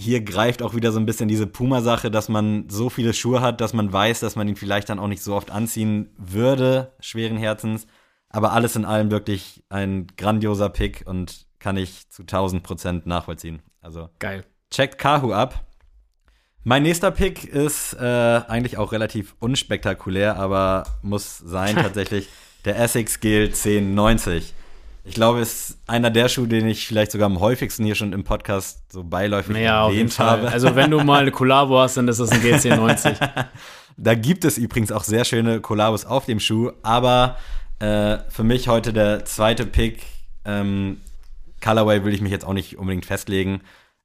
Speaker 2: hier greift auch wieder so ein bisschen diese Puma-Sache, dass man so viele Schuhe hat, dass man weiß, dass man ihn vielleicht dann auch nicht so oft anziehen würde, schweren Herzens. Aber alles in allem wirklich ein grandioser Pick und kann ich zu 1000 Prozent nachvollziehen. Also
Speaker 1: geil.
Speaker 2: Checkt Kahu ab. Mein nächster Pick ist äh, eigentlich auch relativ unspektakulär, aber muss sein <laughs> tatsächlich der Essex Gel 1090. Ich glaube, es ist einer der Schuhe, den ich vielleicht sogar am häufigsten hier schon im Podcast so beiläufig naja, erwähnt habe.
Speaker 1: Also wenn du mal eine Kollabo hast, dann ist das ein GC90. <laughs>
Speaker 2: da gibt es übrigens auch sehr schöne Kollabos auf dem Schuh, aber äh, für mich heute der zweite Pick. Ähm, Colorway will ich mich jetzt auch nicht unbedingt festlegen.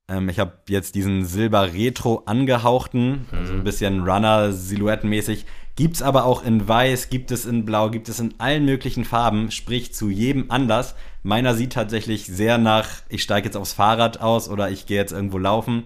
Speaker 2: Ähm, ich habe jetzt diesen Silber-Retro angehauchten, mhm. also ein bisschen Runner-Silhouettenmäßig. Gibt's aber auch in Weiß, gibt es in Blau, gibt es in allen möglichen Farben, sprich zu jedem anders. Meiner sieht tatsächlich sehr nach, ich steige jetzt aufs Fahrrad aus oder ich gehe jetzt irgendwo laufen.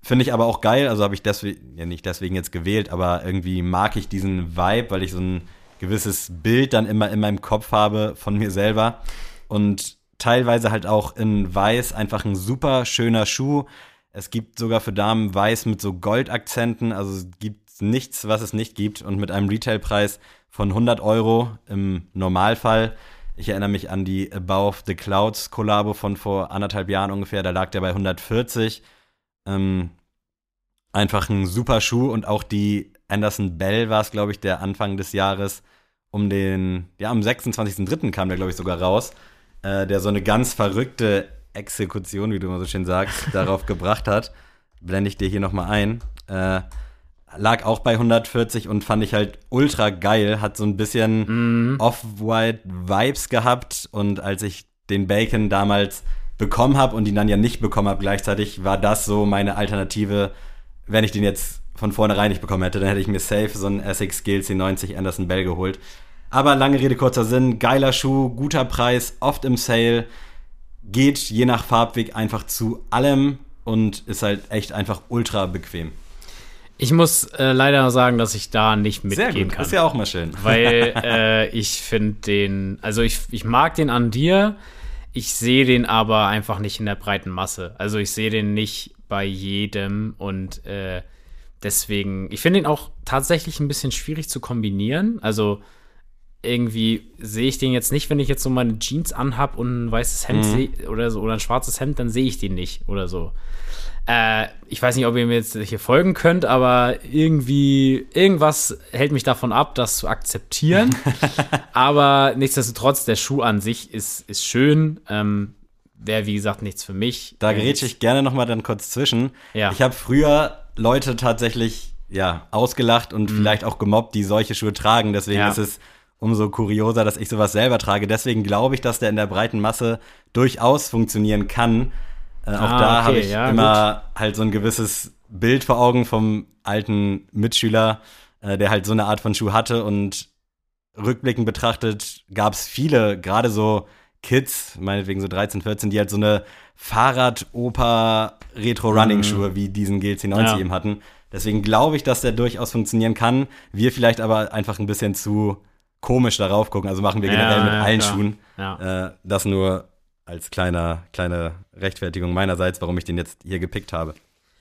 Speaker 2: Finde ich aber auch geil, also habe ich deswegen, ja nicht deswegen jetzt gewählt, aber irgendwie mag ich diesen Vibe, weil ich so ein gewisses Bild dann immer in meinem Kopf habe von mir selber. Und teilweise halt auch in weiß einfach ein super schöner Schuh. Es gibt sogar für Damen weiß mit so Goldakzenten. Also es gibt nichts, was es nicht gibt. Und mit einem Retailpreis von 100 Euro im Normalfall. Ich erinnere mich an die Above the Clouds Kollabo von vor anderthalb Jahren ungefähr. Da lag der bei 140. Ähm, einfach ein super Schuh und auch die Anderson Bell war es, glaube ich, der Anfang des Jahres um den, ja, am 26.03. kam der, glaube ich, sogar raus, äh, der so eine ganz verrückte Exekution, wie du immer so schön sagst, <laughs> darauf gebracht hat. Blende ich dir hier nochmal ein. Äh, lag auch bei 140 und fand ich halt ultra geil. Hat so ein bisschen mm. Off-White Vibes gehabt. Und als ich den Bacon damals bekommen habe und ihn dann ja nicht bekommen habe gleichzeitig, war das so meine Alternative, wenn ich den jetzt von vornherein nicht bekommen hätte, dann hätte ich mir safe so einen Essex Gilsey 90 Anderson Bell geholt. Aber lange Rede, kurzer Sinn, geiler Schuh, guter Preis, oft im Sale, geht je nach Farbweg einfach zu allem und ist halt echt einfach ultra bequem.
Speaker 1: Ich muss äh, leider sagen, dass ich da nicht mitgehen Sehr gut. kann.
Speaker 2: Ist ja auch mal schön. <laughs>
Speaker 1: Weil äh, ich finde den, also ich, ich mag den an dir, ich sehe den aber einfach nicht in der breiten Masse. Also ich sehe den nicht bei jedem und äh, deswegen, ich finde ihn auch tatsächlich ein bisschen schwierig zu kombinieren. Also irgendwie sehe ich den jetzt nicht, wenn ich jetzt so meine Jeans anhab und ein weißes Hemd mhm. sehe oder so oder ein schwarzes Hemd, dann sehe ich den nicht oder so. Äh, ich weiß nicht, ob ihr mir jetzt hier folgen könnt, aber irgendwie irgendwas hält mich davon ab, das zu akzeptieren. <laughs> aber nichtsdestotrotz, der Schuh an sich ist, ist schön. Ähm, Wäre, wie gesagt, nichts für mich.
Speaker 2: Da gerät ich gerne noch mal dann kurz zwischen. Ja. Ich habe früher Leute tatsächlich ja, ausgelacht und mhm. vielleicht auch gemobbt, die solche Schuhe tragen. Deswegen ja. ist es umso kurioser, dass ich sowas selber trage. Deswegen glaube ich, dass der in der breiten Masse durchaus funktionieren kann. Äh, auch ah, da okay, habe ich ja, immer gut. halt so ein gewisses Bild vor Augen vom alten Mitschüler, äh, der halt so eine Art von Schuh hatte. Und rückblickend betrachtet gab es viele, gerade so Kids, meinetwegen so 13, 14, die halt so eine Fahrrad-Oper-Retro-Running-Schuhe mhm. wie diesen GLC90 ja. eben hatten. Deswegen glaube ich, dass der durchaus funktionieren kann. Wir vielleicht aber einfach ein bisschen zu komisch darauf gucken. Also machen wir generell ja, mit allen. Schuhen. Äh, das nur als kleiner, kleine Rechtfertigung meinerseits, warum ich den jetzt hier gepickt habe.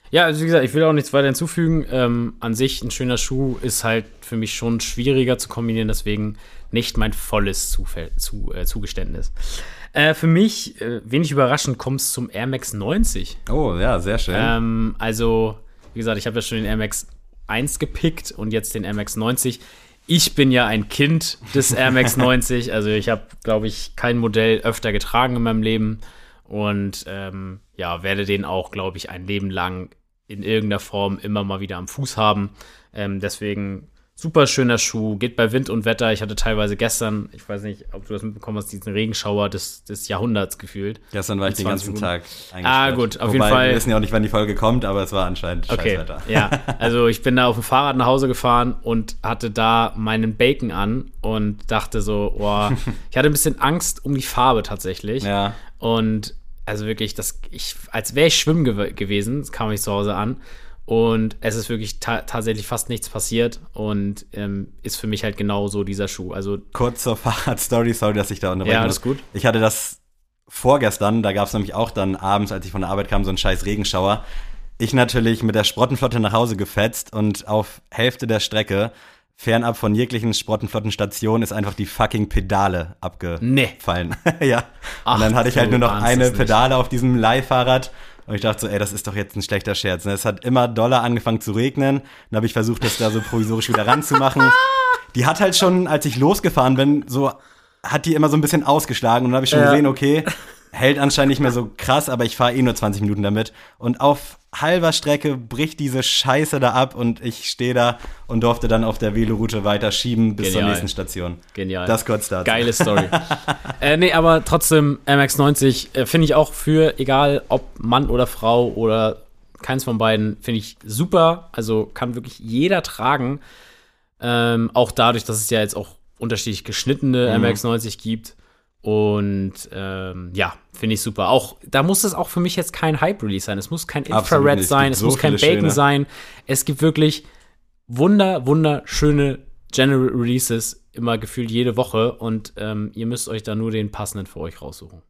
Speaker 1: Ja, also wie gesagt, ich will auch nichts weiter hinzufügen. Ähm, an sich ein schöner Schuh ist halt für mich schon schwieriger zu kombinieren, deswegen nicht mein volles Zufall, zu, äh, Zugeständnis. Äh, für mich, äh, wenig überraschend, kommt es zum Air Max 90.
Speaker 2: Oh, ja, sehr schön.
Speaker 1: Ähm, also, wie gesagt, ich habe ja schon den Air Max 1 gepickt und jetzt den Air Max 90 ich bin ja ein Kind des Air Max <laughs> 90. Also ich habe, glaube ich, kein Modell öfter getragen in meinem Leben. Und ähm, ja, werde den auch, glaube ich, ein Leben lang in irgendeiner Form immer mal wieder am Fuß haben. Ähm, deswegen Super schöner Schuh, geht bei Wind und Wetter. Ich hatte teilweise gestern, ich weiß nicht, ob du das mitbekommen hast, diesen Regenschauer des, des Jahrhunderts gefühlt.
Speaker 2: Gestern war ich den ganzen Minuten. Tag
Speaker 1: Ah, gut, auf
Speaker 2: Wobei,
Speaker 1: jeden Fall.
Speaker 2: Wir wissen ja auch nicht, wann die Folge kommt, aber es war anscheinend
Speaker 1: okay, Scheißwetter. Ja, <laughs> also ich bin da auf dem Fahrrad nach Hause gefahren und hatte da meinen Bacon an und dachte so, boah, <laughs> ich hatte ein bisschen Angst um die Farbe tatsächlich.
Speaker 2: Ja.
Speaker 1: Und also wirklich, das, ich, als wäre ich schwimmen gew gewesen, kam ich zu Hause an und es ist wirklich ta tatsächlich fast nichts passiert und ähm, ist für mich halt genau so dieser Schuh. Also
Speaker 2: kurz zur <laughs> Fahrradstory, sorry, dass ich da unterbreche.
Speaker 1: Ja, alles gut.
Speaker 2: Ich hatte das vorgestern, da gab es nämlich auch dann abends, als ich von der Arbeit kam, so einen scheiß Regenschauer. Ich natürlich mit der Sprottenflotte nach Hause gefetzt und auf Hälfte der Strecke, fernab von jeglichen Sprottenflottenstationen, ist einfach die fucking Pedale abgefallen.
Speaker 1: Nee. <laughs>
Speaker 2: ja. Ach, und dann hatte ich halt nur noch eine Pedale auf diesem Leihfahrrad und ich dachte so, ey, das ist doch jetzt ein schlechter Scherz. Und es hat immer doller angefangen zu regnen. Dann habe ich versucht, das da so provisorisch wieder ranzumachen. <laughs> Die hat halt schon, als ich losgefahren bin, so hat die immer so ein bisschen ausgeschlagen. Und dann habe ich schon ja. gesehen, okay, hält anscheinend nicht mehr so krass, aber ich fahre eh nur 20 Minuten damit. Und auf halber Strecke bricht diese Scheiße da ab und ich stehe da und durfte dann auf der Veloroute weiter schieben bis Genial. zur nächsten Station.
Speaker 1: Genial.
Speaker 2: Das kurz dazu.
Speaker 1: Geile Story. <laughs> äh, nee, aber trotzdem, MX90 äh, finde ich auch für, egal ob Mann oder Frau oder keins von beiden, finde ich super. Also kann wirklich jeder tragen. Ähm, auch dadurch, dass es ja jetzt auch unterschiedlich geschnittene mhm. MX90 gibt. Und ähm, ja, finde ich super. Auch da muss es auch für mich jetzt kein Hype-Release sein. Es muss kein Infrared sein, es, so muss kein Bacon schöne. sein. Es gibt wirklich wunder, wunderschöne General Releases immer gefühlt jede Woche und ähm, ihr müsst euch da nur den passenden für euch raussuchen.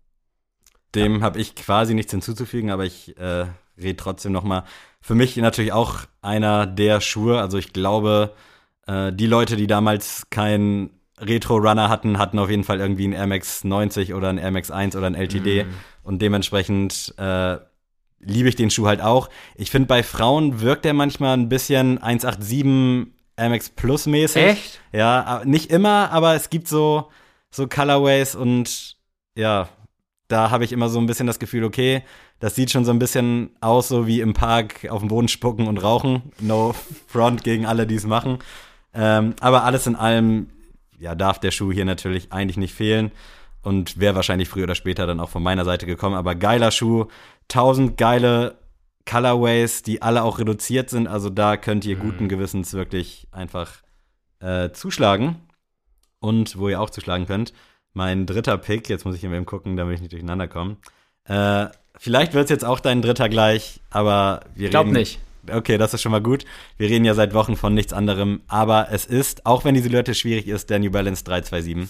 Speaker 2: Dem habe ich quasi nichts hinzuzufügen, aber ich äh, rede trotzdem noch mal. Für mich natürlich auch einer der Schuhe. Also ich glaube, äh, die Leute, die damals keinen Retro-Runner hatten, hatten auf jeden Fall irgendwie einen Air Max 90 oder einen Air Max 1 oder einen LTD. Mm. Und dementsprechend äh, liebe ich den Schuh halt auch. Ich finde, bei Frauen wirkt er manchmal ein bisschen 187 Air Max Plus mäßig.
Speaker 1: Echt?
Speaker 2: Ja, nicht immer, aber es gibt so, so Colorways und ja, da habe ich immer so ein bisschen das Gefühl, okay, das sieht schon so ein bisschen aus, so wie im Park auf dem Boden spucken und rauchen. No front gegen alle, die es machen. Ähm, aber alles in allem, ja, darf der Schuh hier natürlich eigentlich nicht fehlen und wäre wahrscheinlich früher oder später dann auch von meiner Seite gekommen. Aber geiler Schuh, tausend geile Colorways, die alle auch reduziert sind. Also da könnt ihr guten mhm. Gewissens wirklich einfach äh, zuschlagen. Und wo ihr auch zuschlagen könnt, mein dritter Pick, jetzt muss ich eben gucken, damit ich nicht durcheinander komme. Äh, vielleicht wird es jetzt auch dein dritter gleich, aber wir
Speaker 1: Glaub reden. Glaub nicht.
Speaker 2: Okay, das ist schon mal gut. Wir reden ja seit Wochen von nichts anderem, aber es ist, auch wenn die Silhouette schwierig ist, der New Balance 327.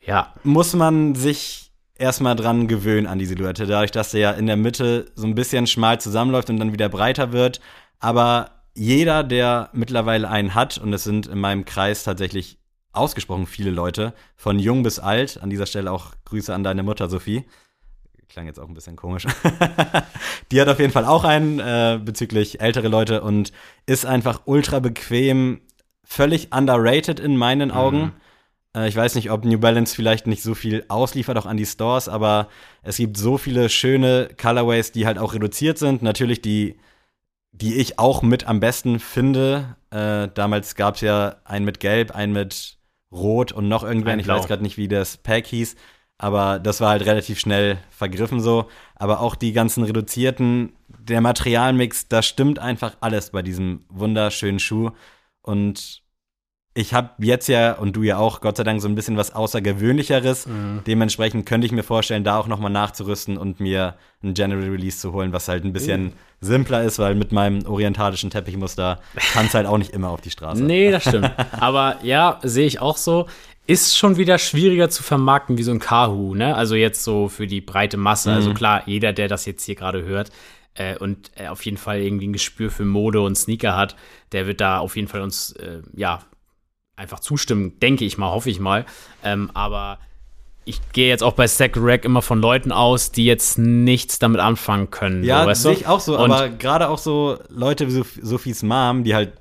Speaker 1: Ja.
Speaker 2: Muss man sich erstmal dran gewöhnen an die Silhouette, dadurch, dass der ja in der Mitte so ein bisschen schmal zusammenläuft und dann wieder breiter wird. Aber jeder, der mittlerweile einen hat, und es sind in meinem Kreis tatsächlich ausgesprochen viele Leute, von jung bis alt, an dieser Stelle auch Grüße an deine Mutter Sophie, klang jetzt auch ein bisschen komisch. <laughs> die hat auf jeden Fall auch einen äh, bezüglich ältere Leute und ist einfach ultra bequem, völlig underrated in meinen Augen. Mhm. Äh, ich weiß nicht, ob New Balance vielleicht nicht so viel ausliefert, auch an die Stores, aber es gibt so viele schöne Colorways, die halt auch reduziert sind. Natürlich die, die ich auch mit am besten finde. Äh, damals gab es ja einen mit Gelb, einen mit Rot und noch irgendwann, ich weiß gerade nicht, wie das Pack hieß. Aber das war halt relativ schnell vergriffen so. Aber auch die ganzen reduzierten, der Materialmix, da stimmt einfach alles bei diesem wunderschönen Schuh. Und ich habe jetzt ja und du ja auch Gott sei Dank so ein bisschen was Außergewöhnlicheres. Mhm. Dementsprechend könnte ich mir vorstellen, da auch noch mal nachzurüsten und mir ein General Release zu holen, was halt ein bisschen mhm. simpler ist, weil mit meinem orientalischen Teppichmuster <laughs> kann es halt auch nicht immer auf die Straße.
Speaker 1: Nee, das stimmt. Aber ja, sehe ich auch so ist schon wieder schwieriger zu vermarkten wie so ein Kahu, ne? Also jetzt so für die breite Masse. Also mhm. Also klar, jeder, der das jetzt hier gerade hört äh, und äh, auf jeden Fall irgendwie ein Gespür für Mode und Sneaker hat, der wird da auf jeden Fall uns, äh, ja, einfach zustimmen, denke ich mal, hoffe ich mal. Ähm, aber ich gehe jetzt auch bei Stack Rack immer von Leuten aus, die jetzt nichts damit anfangen können.
Speaker 2: Ja, so, sehe ich auch so, und aber gerade auch so Leute wie Sophies Mom, die halt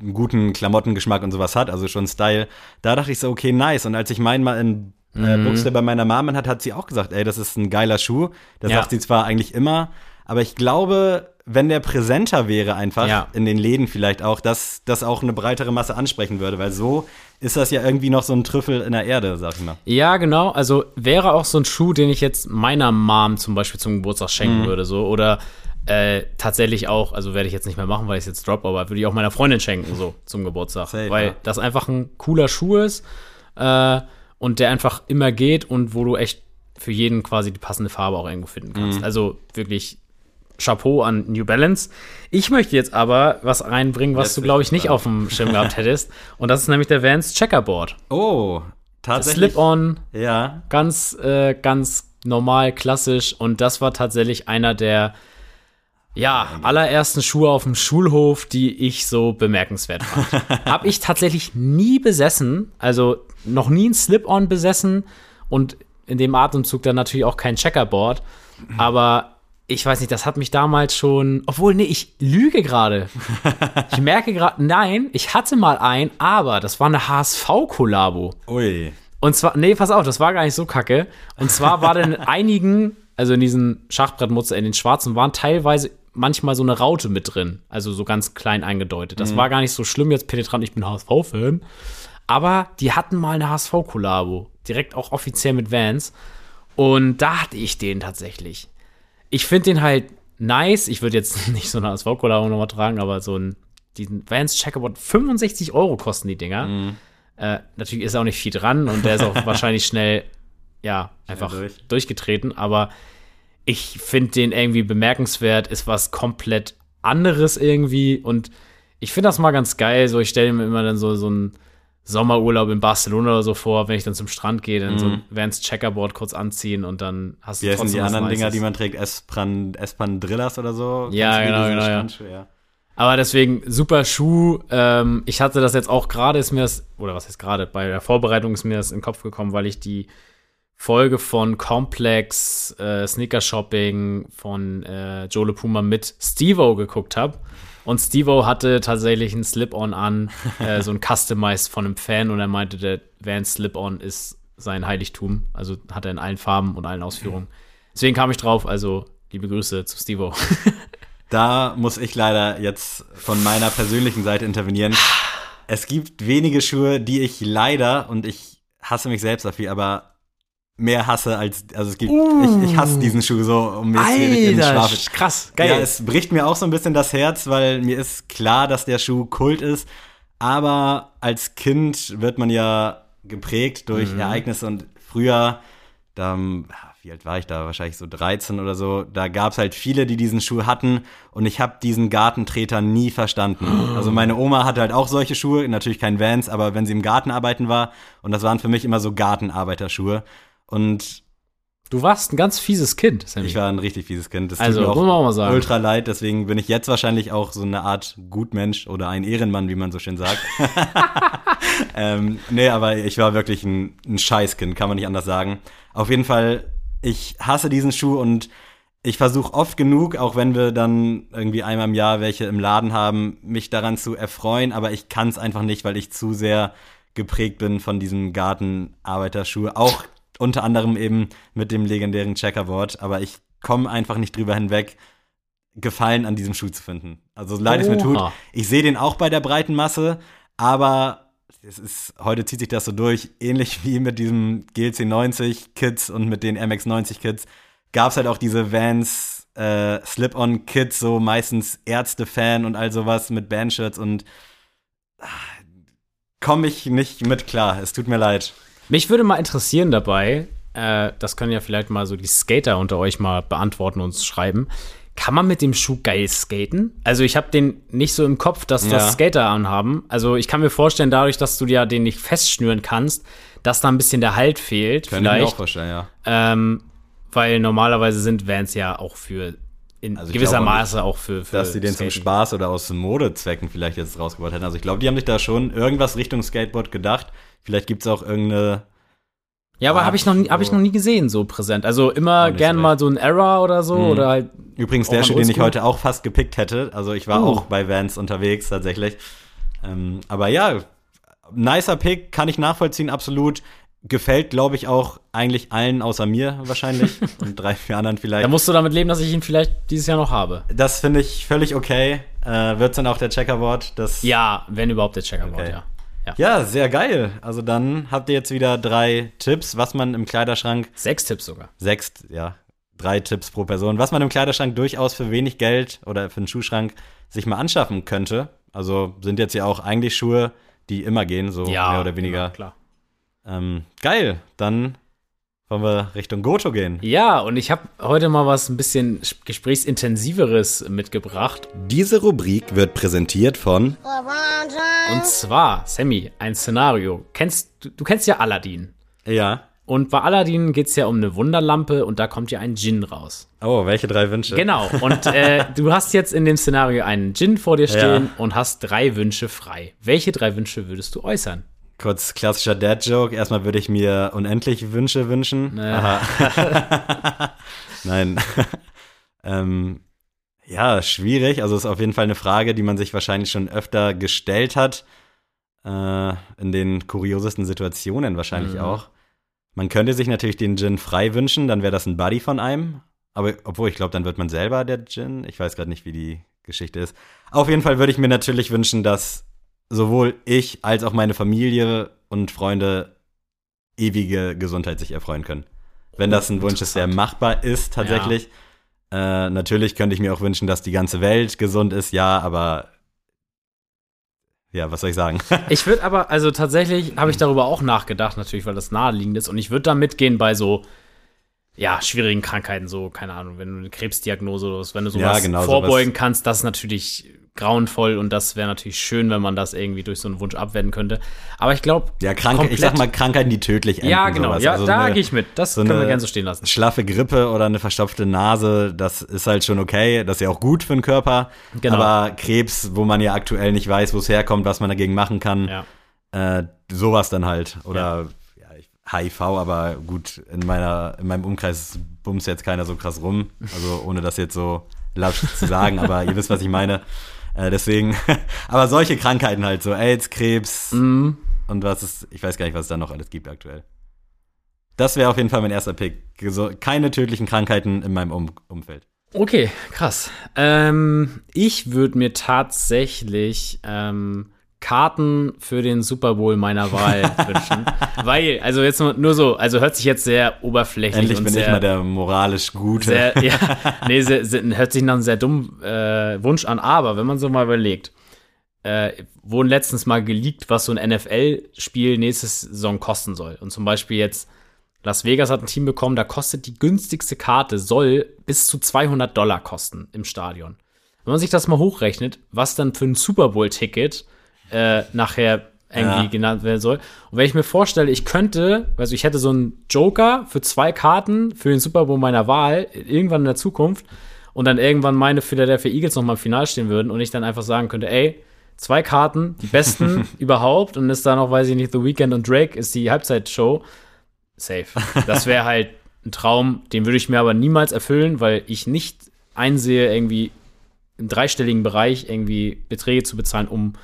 Speaker 2: einen guten Klamottengeschmack und sowas hat, also schon Style. Da dachte ich so, okay, nice. Und als ich meinen mal in äh, mhm. Buchste bei meiner Mom hat, hat sie auch gesagt, ey, das ist ein geiler Schuh. Das ja. sagt sie zwar eigentlich immer, aber ich glaube, wenn der präsenter wäre einfach ja. in den Läden vielleicht auch, dass das auch eine breitere Masse ansprechen würde, weil so ist das ja irgendwie noch so ein Trüffel in der Erde, sag ich mal.
Speaker 1: Ja, genau. Also wäre auch so ein Schuh, den ich jetzt meiner Mom zum Beispiel zum Geburtstag schenken mhm. würde, so oder äh, tatsächlich auch, also werde ich jetzt nicht mehr machen, weil ich es jetzt drop, aber würde ich auch meiner Freundin schenken, so zum Geburtstag. Safe, weil ja. das einfach ein cooler Schuh ist äh, und der einfach immer geht und wo du echt für jeden quasi die passende Farbe auch irgendwo finden kannst. Mhm. Also wirklich Chapeau an New Balance. Ich möchte jetzt aber was reinbringen, was jetzt du, glaube ich, nicht auf dem Schirm gehabt hättest. <laughs> Und das ist nämlich der Vans Checkerboard.
Speaker 2: Oh, tatsächlich.
Speaker 1: Slip-on.
Speaker 2: Ja.
Speaker 1: Ganz, äh, ganz normal, klassisch. Und das war tatsächlich einer der ja, allerersten Schuhe auf dem Schulhof, die ich so bemerkenswert fand. <laughs> Hab ich tatsächlich nie besessen, also noch nie ein Slip-On besessen und in dem Atemzug dann natürlich auch kein Checkerboard. Aber ich weiß nicht, das hat mich damals schon. Obwohl, nee, ich lüge gerade. <laughs> Ich merke gerade, nein, ich hatte mal ein, aber das war eine HSV-Kollabo.
Speaker 2: Ui.
Speaker 1: Und zwar, nee, pass auf, das war gar nicht so kacke. Und zwar war dann in einigen, also in diesen Schachbrettmuster, in den schwarzen, waren teilweise manchmal so eine Raute mit drin. Also so ganz klein eingedeutet. Das mhm. war gar nicht so schlimm jetzt penetrant, ich bin HSV-Fan. Aber die hatten mal eine HSV-Kollabo. Direkt auch offiziell mit Vans. Und da hatte ich den tatsächlich. Ich finde den halt nice. Ich würde jetzt <laughs> nicht so eine HSV-Kollabo nochmal tragen, aber so ein diesen Vans Checkerboard, 65 Euro kosten die Dinger. Mhm. Äh, natürlich ist auch nicht viel dran und der ist auch <laughs> wahrscheinlich schnell, ja, einfach durch. durchgetreten, aber ich finde den irgendwie bemerkenswert, ist was komplett anderes irgendwie und ich finde das mal ganz geil. So, ich stelle mir immer dann so, so ein Sommerurlaub in Barcelona oder so vor, wenn ich dann zum Strand gehe, dann
Speaker 2: Mhm.
Speaker 1: so Vans Checkerboard kurz anziehen und dann hast du
Speaker 2: Wie heißen die anderen Dinger,
Speaker 1: Nices.
Speaker 2: die man trägt? Espran, Espandrillas oder so?
Speaker 1: Ja, genau, genau, ja. Aber deswegen super Schuh. Ähm, ich hatte das jetzt auch gerade, ist mir das, oder was heißt gerade, bei der Vorbereitung ist mir das in den Kopf gekommen, weil ich die Folge von Complex äh, Sneaker Shopping von äh, Joe Puma mit Stevo geguckt habe. Und Stevo hatte tatsächlich ein Slip-On an, <laughs> äh, so ein Customized von einem Fan und er meinte, der Vans Slip-On ist sein Heiligtum. Also hat er in allen Farben und allen Ausführungen. Deswegen kam ich drauf, also liebe Grüße zu Stevo. <laughs>
Speaker 2: Da muss ich leider jetzt von meiner persönlichen Seite intervenieren. Es gibt wenige Schuhe, die ich leider, und ich hasse mich selbst dafür, aber mehr hasse als, also es gibt, ich, ich hasse diesen Schuh so, um mir Schlaf.
Speaker 1: krass,
Speaker 2: Ja, es bricht mir auch so ein bisschen das Herz, weil mir ist klar, dass der Schuh Kult ist. Aber als Kind wird man ja geprägt durch
Speaker 1: Mhm.
Speaker 2: Ereignisse und früher, da, wie alt war ich da? Wahrscheinlich so 13 oder so. Da gab es halt viele, die diesen Schuh hatten und ich habe diesen Gartentreter nie verstanden. <gasps> Also meine Oma hatte halt auch solche Schuhe, natürlich kein Vans, aber wenn sie im Garten arbeiten war und das waren für mich immer so Gartenarbeiterschuhe. Und
Speaker 1: Du warst ein ganz fieses Kind, Sammy.
Speaker 2: ich war ein richtig fieses Kind. Das
Speaker 1: Also,
Speaker 2: tut mir
Speaker 1: muss man auch mal sagen.
Speaker 2: ultra leid. Deswegen bin ich jetzt wahrscheinlich auch so eine Art Gutmensch oder ein Ehrenmann, wie man so schön sagt. <laughs> <laughs> ähm, nee, aber ich war wirklich ein, ein Scheißkind, kann man nicht anders sagen. Auf jeden Fall, ich hasse diesen Schuh und ich versuche oft genug, auch wenn wir dann irgendwie einmal im Jahr welche im Laden haben, mich daran zu erfreuen, aber ich kann es einfach nicht, weil ich zu sehr geprägt bin von diesem Gartenarbeiterschuh. Auch unter anderem eben mit dem legendären Checkerboard, aber ich komme einfach nicht drüber hinweg, Gefallen an diesem Schuh zu finden. Also so leid es mir tut. Ich sehe den auch bei der breiten Masse, aber es ist, heute zieht sich das so durch, ähnlich wie mit diesem GLC 90 Kids und mit den MX 90 Kids, gab es halt auch diese Vans äh, Slip-on-Kids, so meistens Ärzte-Fan und all sowas mit Bandshirts und komme ich nicht mit klar. Es tut mir leid.
Speaker 1: Mich würde mal interessieren dabei, äh, das können ja vielleicht mal so die Skater unter euch mal beantworten und schreiben. Kann man mit dem Schuh geil skaten? Also ich habe den nicht so im Kopf, dass
Speaker 2: Ja.
Speaker 1: das Skater anhaben. Also ich kann mir vorstellen, dadurch, dass du ja den nicht festschnüren kannst, dass da ein bisschen der Halt fehlt.
Speaker 2: Könnte ich mir
Speaker 1: vielleicht.
Speaker 2: auch vorstellen, ja.
Speaker 1: Ähm, weil normalerweise sind Vans ja auch für in
Speaker 2: Also
Speaker 1: gewisser Maße auch für, für
Speaker 2: dass sie den zum
Speaker 1: Skaten.
Speaker 2: Spaß oder aus Modezwecken vielleicht jetzt rausgebracht hätten. Also ich glaube, die haben sich da schon irgendwas Richtung Skateboard gedacht. Vielleicht gibt es auch irgendeine.
Speaker 1: Ja, aber habe ich, noch nie- hab ich noch nie gesehen, so präsent. Also immer gern
Speaker 2: so
Speaker 1: mal so ein Era oder so
Speaker 2: Mhm.
Speaker 1: oder halt.
Speaker 2: Übrigens der Schuh, den ich heute auch fast gepickt hätte. Also ich war
Speaker 1: Uh.
Speaker 2: auch bei Vans unterwegs tatsächlich. Ähm, aber ja, nicer Pick, kann ich nachvollziehen, absolut. Gefällt, glaube ich, auch eigentlich allen außer mir wahrscheinlich <laughs> und drei, vier anderen vielleicht.
Speaker 1: Da musst du damit leben, dass ich ihn vielleicht dieses Jahr noch habe.
Speaker 2: Das finde ich völlig okay. Äh, Wird dann auch der Checkerboard? Das
Speaker 1: Ja, wenn überhaupt der Checkerboard,
Speaker 2: Okay.
Speaker 1: ja. Ja.
Speaker 2: Ja, sehr geil. Also dann habt ihr jetzt wieder drei Tipps, was man im Kleiderschrank,
Speaker 1: Sechs Tipps sogar.
Speaker 2: sechs, ja, drei Tipps pro Person, was man im Kleiderschrank durchaus für wenig Geld oder für einen Schuhschrank sich mal anschaffen könnte. Also sind jetzt ja auch eigentlich Schuhe, die immer gehen, so
Speaker 1: Ja,
Speaker 2: mehr oder weniger.
Speaker 1: ja, klar.
Speaker 2: Ähm, geil, dann wollen wir Richtung Goto gehen.
Speaker 1: Ja, und ich habe heute mal was ein bisschen gesprächsintensiveres mitgebracht.
Speaker 2: Diese Rubrik wird präsentiert von
Speaker 1: Und zwar, Sammy, ein Szenario. Kennst, du, du kennst ja Aladdin.
Speaker 2: Ja.
Speaker 1: Und bei Aladdin geht es ja um eine Wunderlampe und da kommt ja ein Djinn raus.
Speaker 2: Oh, welche drei Wünsche?
Speaker 1: Genau. Und äh, <laughs> du hast jetzt in dem Szenario einen Djinn vor dir stehen
Speaker 2: Ja.
Speaker 1: und hast drei Wünsche frei. Welche drei Wünsche würdest du äußern?
Speaker 2: Kurz klassischer Dad-Joke. Erstmal würde ich mir unendlich Wünsche wünschen.
Speaker 1: Ja.
Speaker 2: Aha. <laughs> Nein. <laughs> ähm, ja, schwierig. Also ist auf jeden Fall eine Frage, die man sich wahrscheinlich schon öfter gestellt hat. Äh, in den kuriosesten Situationen wahrscheinlich
Speaker 1: Mhm.
Speaker 2: auch. Man könnte sich natürlich den Djinn frei wünschen, dann wäre das ein Buddy von einem. Aber obwohl, ich glaube, dann wird man selber der Djinn. Ich weiß gerade nicht, wie die Geschichte ist. Auf jeden Fall würde ich mir natürlich wünschen, dass sowohl ich als auch meine Familie und Freunde ewige Gesundheit sich erfreuen können. Wenn das ein Wunsch ist, der machbar ist, tatsächlich. Äh, natürlich könnte ich mir auch wünschen, dass die ganze Welt gesund ist, ja, aber ja, was soll ich sagen? <laughs>
Speaker 1: Ich würde aber, also tatsächlich habe ich darüber auch nachgedacht, natürlich, weil das naheliegend ist. Und ich würde da mitgehen bei so, ja, schwierigen Krankheiten, so, keine Ahnung, wenn du eine Krebsdiagnose oder was, wenn du sowas
Speaker 2: Ja, genau,
Speaker 1: vorbeugen kannst, das ist natürlich grauenvoll und das wäre natürlich schön, wenn man das irgendwie durch so einen Wunsch abwenden könnte. Aber ich glaube.
Speaker 2: Ja, krank, ich sag mal Krankheiten, die tödlich enden.
Speaker 1: Ja, genau. Ja, also da gehe ich mit. Das so können wir gerne so stehen lassen.
Speaker 2: Schlaffe Grippe oder eine verstopfte Nase, das ist halt schon okay. Das ist ja auch gut für den Körper. Genau. Aber Krebs, wo man ja aktuell nicht weiß, wo es herkommt, was man dagegen machen kann, ja. äh, sowas dann halt. Oder ja. HIV, aber gut, in meiner, in meinem Umkreis bumst jetzt keiner so krass rum. Also ohne das jetzt so lasch zu sagen, aber ihr wisst, was ich meine. Äh, deswegen, <laughs> aber solche Krankheiten halt, so AIDS, Krebs mm. und was ist, ich weiß gar nicht, was es da noch alles gibt aktuell. Das wäre auf jeden Fall mein erster Pick. So, keine tödlichen Krankheiten in meinem um Umfeld.
Speaker 1: Okay, krass. Ähm, ich würde mir tatsächlich ähm, Karten für den Super Bowl meiner Wahl <laughs> wünschen. Weil, also jetzt nur, nur, so, also hört sich jetzt sehr oberflächlich
Speaker 2: Endlich
Speaker 1: und
Speaker 2: bin
Speaker 1: sehr,
Speaker 2: ich mal der moralisch Gute.
Speaker 1: Sehr, ja, <laughs> nee, sehr, sehr, hört sich nach einem sehr dummen äh, Wunsch an, aber wenn man so mal überlegt, äh, wurden letztens mal geleakt, was so ein NFL-Spiel nächste Saison kosten soll. Und zum Beispiel jetzt Las Vegas hat ein Team bekommen, da kostet die günstigste Karte, soll bis zu 200 Dollar kosten im Stadion. Wenn man sich das mal hochrechnet, was dann für ein Super Bowl-Ticket äh, nachher irgendwie ja. genannt werden soll. Und wenn ich mir vorstelle, ich könnte, also ich hätte so einen Joker für zwei Karten für den Super Bowl meiner Wahl irgendwann in der Zukunft und dann irgendwann meine Philadelphia Eagles noch mal im Finale stehen würden und ich dann einfach sagen könnte, ey, zwei Karten, die besten <laughs> überhaupt und ist da noch, weiß ich nicht, The Weekend und Drake ist die Halbzeitshow. Safe. Das wäre halt ein Traum, den würde ich mir aber niemals erfüllen, weil ich nicht einsehe, irgendwie im dreistelligen Bereich irgendwie Beträge zu bezahlen, um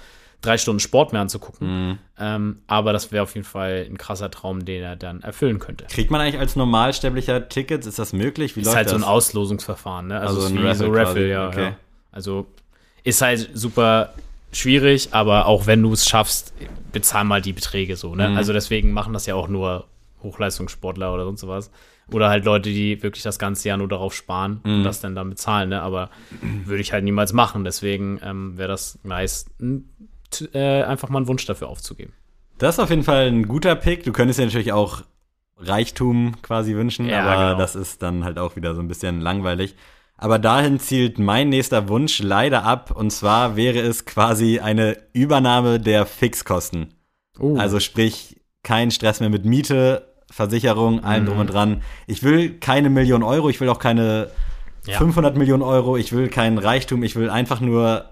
Speaker 1: drei Stunden Sport mehr anzugucken. Mhm. Ähm, aber das wäre auf jeden Fall ein krasser Traum, den er dann erfüllen könnte.
Speaker 2: Kriegt man eigentlich als Normalsterblicher Tickets? Ist das möglich?
Speaker 1: Wie ist halt das? so ein Auslosungsverfahren, ne? Also, also ein Raffle so Raffle, ja, okay. ja. Also ist halt super schwierig, aber auch wenn du es schaffst, bezahl mal die Beträge so, ne? Mhm. Also deswegen machen das ja auch nur Hochleistungssportler oder sonst was. Oder halt Leute, die wirklich das ganze Jahr nur darauf sparen mhm. und das dann dann bezahlen, ne? Aber würde ich halt niemals machen. Deswegen ähm, wäre das nice, äh, einfach mal einen Wunsch dafür aufzugeben.
Speaker 2: Das ist auf jeden Fall ein guter Pick. Du könntest dir natürlich auch Reichtum quasi wünschen, ja, aber genau. das ist dann halt auch wieder so ein bisschen langweilig. Aber dahin zielt mein nächster Wunsch leider ab. Und zwar wäre es quasi eine Übernahme der Fixkosten. Uh. Also sprich, kein Stress mehr mit Miete, Versicherung, allem mhm. drum und dran. Ich will keine Million Euro, ich will auch keine ja. 500 Millionen Euro, ich will keinen Reichtum, ich will einfach nur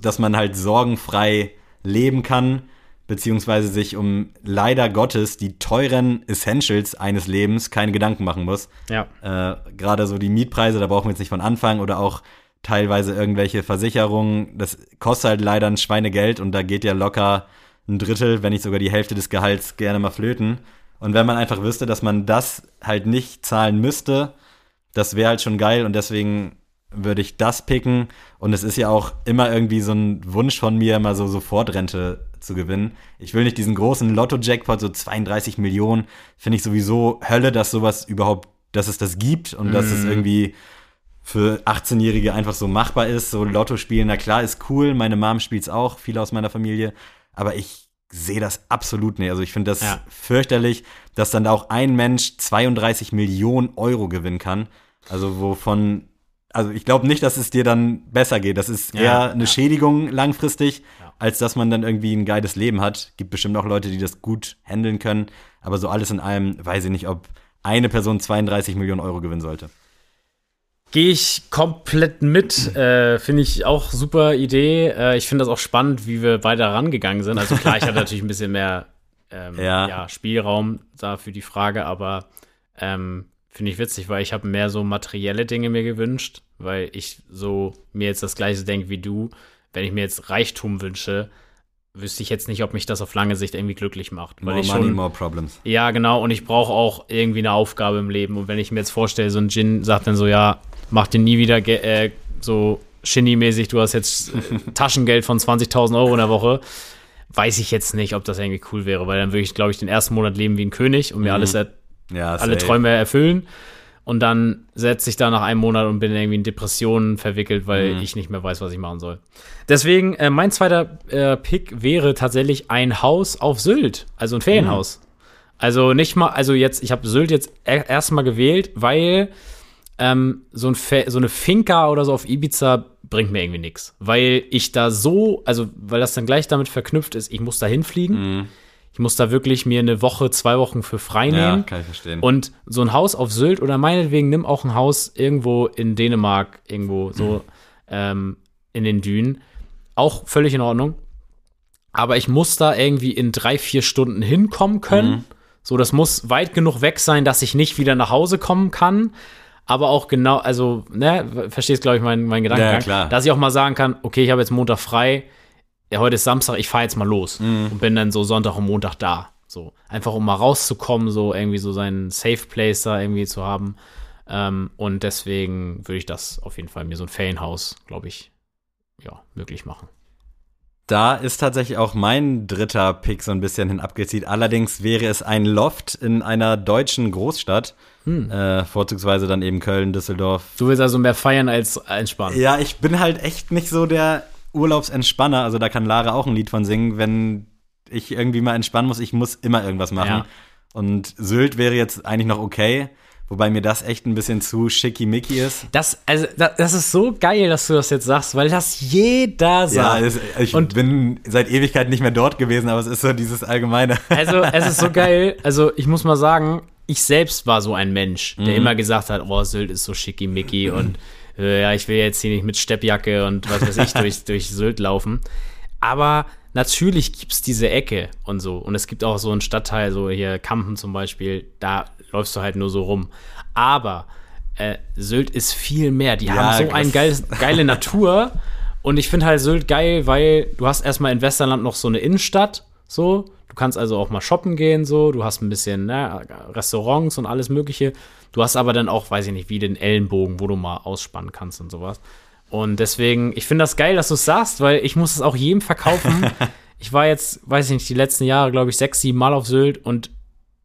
Speaker 2: dass man halt sorgenfrei leben kann, beziehungsweise sich um leider Gottes die teuren Essentials eines Lebens keine Gedanken machen muss.
Speaker 1: Ja.
Speaker 2: Äh, Gerade so die Mietpreise, da brauchen wir jetzt nicht von Anfang oder auch teilweise irgendwelche Versicherungen. Das kostet halt leider ein Schweinegeld und da geht ja locker ein Drittel, wenn nicht sogar die Hälfte des Gehalts gerne mal flöten. Und wenn man einfach wüsste, dass man das halt nicht zahlen müsste, das wäre halt schon geil und deswegen würde ich das picken. Und es ist ja auch immer irgendwie so ein Wunsch von mir, mal so Sofortrente zu gewinnen. Ich will nicht diesen großen Lotto-Jackpot, so 32 Millionen, finde ich sowieso Hölle, dass sowas überhaupt, dass es das gibt und mm. dass es mhm. irgendwie für 18-Jährige einfach so machbar ist. So Lotto spielen, na klar, ist cool. Meine Mom spielt's auch, viele aus meiner Familie. Aber ich sehe das absolut nicht. Also ich finde das ja. fürchterlich, dass dann auch ein Mensch 32 Millionen Euro gewinnen kann. Also wovon also ich glaube nicht, dass es dir dann besser geht. Das ist eher ja, eine ja. Schädigung langfristig, ja. als dass man dann irgendwie ein geiles Leben hat. Gibt bestimmt auch Leute, die das gut handeln können. Aber so alles in allem weiß ich nicht, ob eine Person 32 Millionen Euro gewinnen sollte.
Speaker 1: Gehe ich komplett mit. Äh, finde ich auch super Idee. Äh, ich finde das auch spannend, wie wir weiter rangegangen sind. Also klar, ich hatte <laughs> natürlich ein bisschen mehr ähm. Spielraum da für die Frage, aber ähm, Finde ich witzig, weil ich habe mehr so materielle Dinge mir gewünscht, weil ich so mir jetzt das gleiche denke wie du. Wenn ich mir jetzt Reichtum wünsche, wüsste ich jetzt nicht, ob mich das auf lange Sicht irgendwie glücklich macht.
Speaker 2: More
Speaker 1: ich
Speaker 2: money, schon, more problems.
Speaker 1: Ja, genau. Und ich brauche auch irgendwie eine Aufgabe im Leben. Und wenn ich mir jetzt vorstelle, so ein Gin sagt dann so, ja, mach dir nie wieder äh, so Shinny-mäßig, du hast jetzt <laughs> Taschengeld von 20.000 Euro in der Woche, weiß ich jetzt nicht, ob das irgendwie cool wäre, weil dann würde ich, glaube ich, den ersten Monat leben wie ein König und mir mhm. alles ja, alle Träume erfüllen. Und dann setze ich da nach einem Monat und bin irgendwie in Depressionen verwickelt, weil mhm. ich nicht mehr weiß, was ich machen soll. Deswegen, äh, mein zweiter äh, Pick wäre tatsächlich ein Haus auf Sylt, also ein Ferienhaus. Mhm. Also nicht mal, also jetzt, ich habe Sylt jetzt erstmal gewählt, weil ähm, so, ein so eine Finca oder so auf Ibiza bringt mir irgendwie nichts. Weil ich da so, also weil das dann gleich damit verknüpft ist, ich muss da hinfliegen.
Speaker 2: Mhm.
Speaker 1: Ich muss da wirklich mir eine Woche, zwei Wochen für frei
Speaker 2: Ja,
Speaker 1: nehmen.
Speaker 2: kann ich verstehen.
Speaker 1: Und so ein Haus auf Sylt oder meinetwegen nimm auch ein Haus irgendwo in Dänemark, irgendwo so ähm, in den Dünen. Auch völlig in Ordnung. Aber ich muss da irgendwie in drei, vier Stunden hinkommen können. So, das muss weit genug weg sein, dass ich nicht wieder nach Hause kommen kann. Aber auch genau, also, ne, verstehst, glaube ich, meinen mein Gedankengang.
Speaker 2: Ja, klar.
Speaker 1: Dass ich auch mal sagen kann, okay, ich habe jetzt Montag frei, ja, heute ist Samstag, ich fahre jetzt mal los
Speaker 2: Mhm.
Speaker 1: und bin dann so Sonntag und Montag da. So, einfach um mal rauszukommen, so irgendwie so seinen Safe Place da irgendwie zu haben. Ähm, und deswegen würde ich das auf jeden Fall mir so ein Ferienhaus, glaube ich, ja, möglich machen.
Speaker 2: Da ist tatsächlich auch mein dritter Pick so ein bisschen hin abgezielt. Allerdings wäre es ein Loft in einer deutschen Großstadt.
Speaker 1: Hm.
Speaker 2: Äh, vorzugsweise dann eben Köln, Düsseldorf.
Speaker 1: Du willst also mehr feiern als entspannen.
Speaker 2: Ja, ich bin halt echt nicht so der Urlaubsentspanner. Also da kann Lara auch ein Lied von singen, wenn ich irgendwie mal entspannen muss. Ich muss immer irgendwas machen.
Speaker 1: Ja.
Speaker 2: Und Sylt wäre jetzt eigentlich noch okay. Wobei mir das echt ein bisschen zu schickimicki ist.
Speaker 1: Das, also, das, das ist so geil, dass du das jetzt sagst, weil das jeder
Speaker 2: Ja,
Speaker 1: sagt.
Speaker 2: es, ich
Speaker 1: Und-
Speaker 2: bin seit Ewigkeit nicht mehr dort gewesen, aber es ist so dieses allgemeine.
Speaker 1: Also, es ist so <laughs> geil. Also, ich muss mal sagen, ich selbst war so ein Mensch, der immer gesagt hat, oh, Sylt ist so schickimicki und <laughs> äh, ja, ich will jetzt hier nicht mit Steppjacke und was weiß ich <laughs> durch, durch Sylt laufen. Aber natürlich gibt's diese Ecke und so. Und es gibt auch so einen Stadtteil, so hier Kampen zum Beispiel, da läufst du halt nur so rum. Aber äh, Sylt ist viel mehr. Die
Speaker 2: Ja,
Speaker 1: haben so eine geile, <laughs> geile Natur. Und ich finde halt Sylt geil, weil du hast erstmal in Westerland noch so eine Innenstadt, so. Du kannst also auch mal shoppen gehen, so. Du hast ein bisschen ne, Restaurants und alles Mögliche. Du hast aber dann auch, weiß ich nicht, wie den Ellenbogen, wo du mal ausspannen kannst und sowas. Und deswegen, ich finde das geil, dass du es sagst, weil ich muss es auch jedem verkaufen. <laughs> ich war jetzt, weiß ich nicht, die letzten Jahre, glaube ich, sechs, sieben Mal auf Sylt und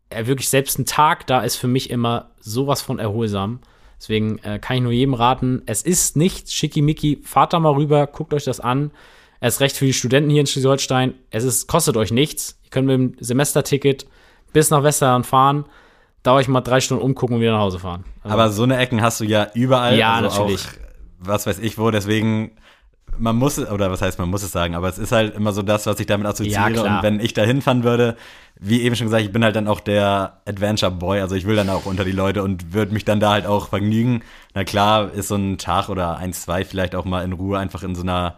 Speaker 1: äh, wirklich selbst ein Tag da ist für mich immer sowas von erholsam. Deswegen äh, kann ich nur jedem raten, es ist nicht schickimicki, fahrt da mal rüber, guckt euch das an. Erst recht für die Studenten hier in Schleswig-Holstein. Es ist, kostet euch nichts. Ihr könnt mit dem Semesterticket bis nach Westerland fahren, da euch mal drei Stunden umgucken und wieder nach Hause fahren. Also,
Speaker 2: Aber so eine Ecken hast du ja überall.
Speaker 1: Ja,
Speaker 2: also
Speaker 1: natürlich.
Speaker 2: Auch, was weiß ich wo, deswegen, man muss, es- oder was heißt, man muss es sagen, aber es ist halt immer so das, was ich damit assoziiere.
Speaker 1: Ja,
Speaker 2: und wenn ich da hinfahren würde, wie eben schon gesagt, ich bin halt dann auch der Adventure Boy, also ich will dann auch unter die Leute und würde mich dann da halt auch vergnügen. Na klar, ist so ein Tag oder eins, zwei vielleicht auch mal in Ruhe einfach in so einer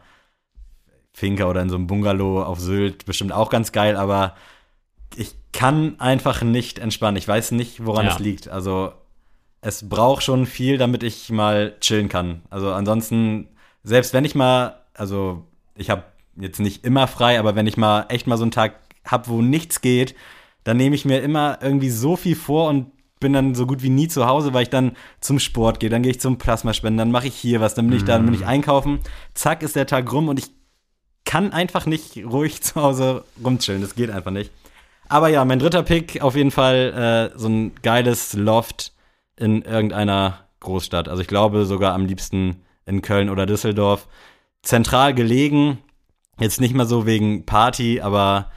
Speaker 2: Finca oder in so einem Bungalow auf Sylt bestimmt auch ganz geil, aber ich kann einfach nicht entspannen. Ich weiß nicht, woran
Speaker 1: Ja.
Speaker 2: es liegt. Also es braucht schon viel, damit ich mal chillen kann. Also ansonsten, selbst wenn ich mal, also ich habe jetzt nicht immer frei, aber wenn ich mal echt mal so einen Tag hab, wo nichts geht, dann nehme ich mir immer irgendwie so viel vor und bin dann so gut wie nie zu Hause, weil ich dann zum Sport gehe, dann gehe ich zum Plasmaspenden, dann mache ich hier was, dann bin ich da, dann bin ich einkaufen. Zack ist der Tag rum und ich kann einfach nicht ruhig <laughs> zu Hause rumchillen. Das geht einfach nicht. Aber ja, mein dritter Pick auf jeden Fall äh, so ein geiles Loft in irgendeiner Großstadt. Also ich glaube sogar am liebsten in Köln oder Düsseldorf. Zentral gelegen. Jetzt nicht mal so wegen Party, aber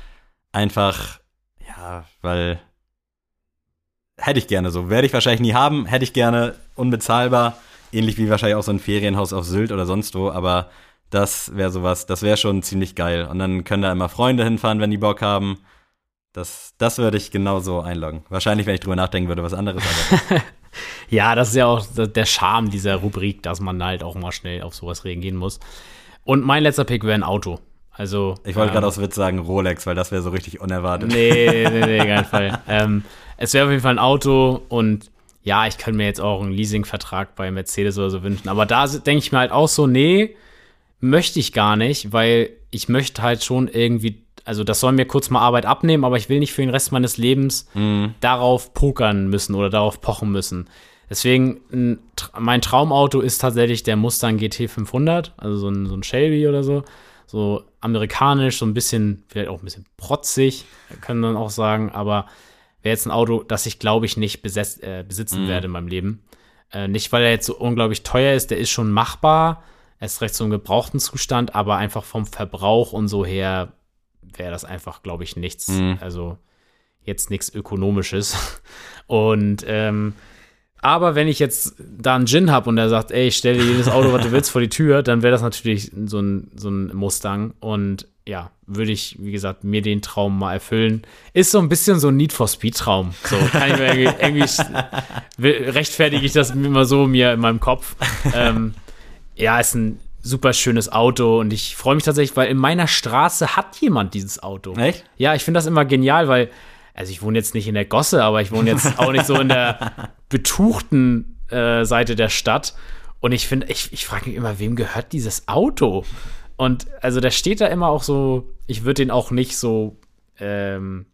Speaker 2: einfach, ja, weil hätte ich gerne so. Werde ich wahrscheinlich nie haben. Hätte ich gerne unbezahlbar. Ähnlich wie wahrscheinlich auch so ein Ferienhaus auf Sylt oder sonst wo. Aber das wäre sowas, das wäre schon ziemlich geil. Und dann können da immer Freunde hinfahren, wenn die Bock haben. Das, das würde ich genauso einloggen. Wahrscheinlich, wenn ich drüber nachdenken würde, was anderes. <laughs>
Speaker 1: Ja, das ist ja auch der Charme dieser Rubrik, dass man halt auch mal schnell auf sowas reagieren muss. Und mein letzter Pick wäre ein Auto. Also.
Speaker 2: ich wollte
Speaker 1: ähm,
Speaker 2: gerade aus Witz sagen Rolex, weil das wäre so richtig unerwartet.
Speaker 1: Nee, nee, nee, kein <laughs> Fall. Ähm, es wäre auf jeden Fall ein Auto und ja, ich könnte mir jetzt auch einen Leasingvertrag bei Mercedes oder so wünschen. Aber da denke ich mir halt auch so, nee, möchte ich gar nicht, weil ich möchte halt schon irgendwie, also das soll mir kurz mal Arbeit abnehmen, aber ich will nicht für den Rest meines Lebens darauf pokern müssen oder darauf pochen müssen. Deswegen, ein, mein Traumauto ist tatsächlich der Mustang GT 500, also so ein, so ein Shelby oder so. So amerikanisch, so ein bisschen, vielleicht auch ein bisschen protzig, können dann auch sagen, aber wäre jetzt ein Auto, das ich, glaube ich, nicht besetz, äh, besitzen werde in meinem Leben. Äh, nicht, weil er jetzt so unglaublich teuer ist, der ist schon machbar, er ist recht so im gebrauchten Zustand, aber einfach vom Verbrauch und so her wäre das einfach, glaube ich, nichts. Also jetzt nichts Ökonomisches. <laughs> Und ähm, Aber wenn ich jetzt da einen Gin habe und der sagt, ey, stell dir jedes Auto, was du willst, vor die Tür, dann wäre das natürlich so ein, so ein Mustang. Und ja, würde ich, wie gesagt, mir den Traum mal erfüllen. Ist so ein bisschen so ein Need for Speed-Traum. So kann ich mir irgendwie, <laughs> irgendwie rechtfertige ich das immer so mir in meinem Kopf. Ähm, ja, ist ein super schönes Auto und ich freue mich tatsächlich, weil in meiner Straße hat jemand dieses Auto.
Speaker 2: Echt?
Speaker 1: Ja, ich finde das immer genial, weil also ich wohne jetzt nicht in der Gosse, aber ich wohne jetzt auch nicht so in der <laughs> betuchten äh, Seite der Stadt. Und ich finde, ich, ich frage mich immer, wem gehört dieses Auto? Und also der steht da immer auch so, ich würde den auch nicht so ähm,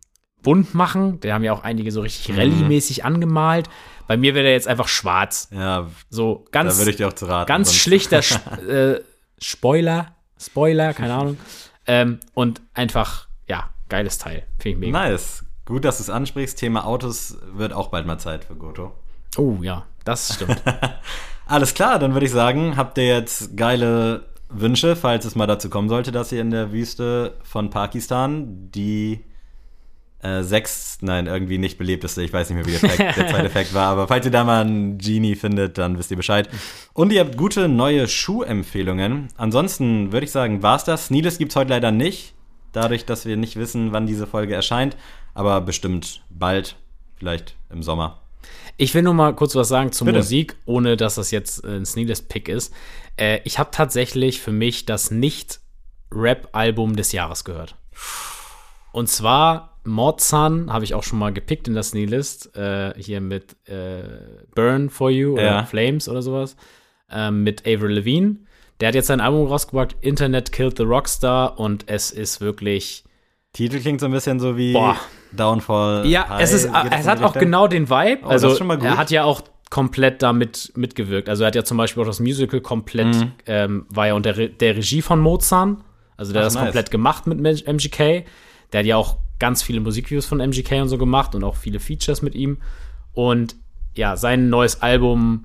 Speaker 1: bunt machen. Der haben ja auch einige so richtig mhm. Rallye-mäßig angemalt. Bei mir wäre der jetzt einfach schwarz.
Speaker 2: Ja,
Speaker 1: so ganz.
Speaker 2: Da würde ich dir auch zu raten.
Speaker 1: Ganz schlichter <laughs> äh, Spoiler, Spoiler, keine Ahnung. Ähm, und einfach, ja, geiles Teil.
Speaker 2: Finde ich mega. Nice. Gut, dass du es ansprichst. Thema Autos wird auch bald mal Zeit für Goto.
Speaker 1: Oh ja, das stimmt. <laughs>
Speaker 2: Alles klar, dann würde ich sagen, habt ihr jetzt geile Wünsche, falls es mal dazu kommen sollte, dass ihr in der Wüste von Pakistan die äh, sechs, nein, irgendwie nicht belebteste, ich weiß nicht mehr, wie der, Effekt, der zweite <laughs> Effekt war, aber falls ihr da mal einen Genie findet, dann wisst ihr Bescheid. Und ihr habt gute neue Schuhempfehlungen. Ansonsten würde ich sagen, war's das. Niles gibt's heute leider nicht, dadurch, dass wir nicht wissen, wann diese Folge erscheint aber bestimmt bald, vielleicht im Sommer.
Speaker 1: Ich will nur mal kurz was sagen zur Bitte. Musik, ohne dass das jetzt ein Sneeless-Pick ist. Äh, ich habe tatsächlich für mich das Nicht-Rap-Album des Jahres gehört. Und zwar Mordsun habe ich auch schon mal gepickt in der Sneelist. Äh, hier mit äh, Burn for You oder ja. Flames oder sowas. Ähm, mit Avril Levine. Der hat jetzt sein Album rausgebracht, Internet Killed the Rockstar. Und es ist wirklich.
Speaker 2: Titel klingt so ein bisschen so wie. Boah Downfall.
Speaker 1: Ja, High, es, ist, es hat auch genau den Vibe. Oh, also, er hat ja auch komplett damit mitgewirkt. Also, er hat ja zum Beispiel auch das Musical komplett, mhm. ähm, war ja unter der Regie von Mozart. Also, der Ach, hat das nice. komplett gemacht mit MGK. Der hat ja auch ganz viele Musikvideos von MGK und so gemacht und auch viele Features mit ihm. Und ja, sein neues Album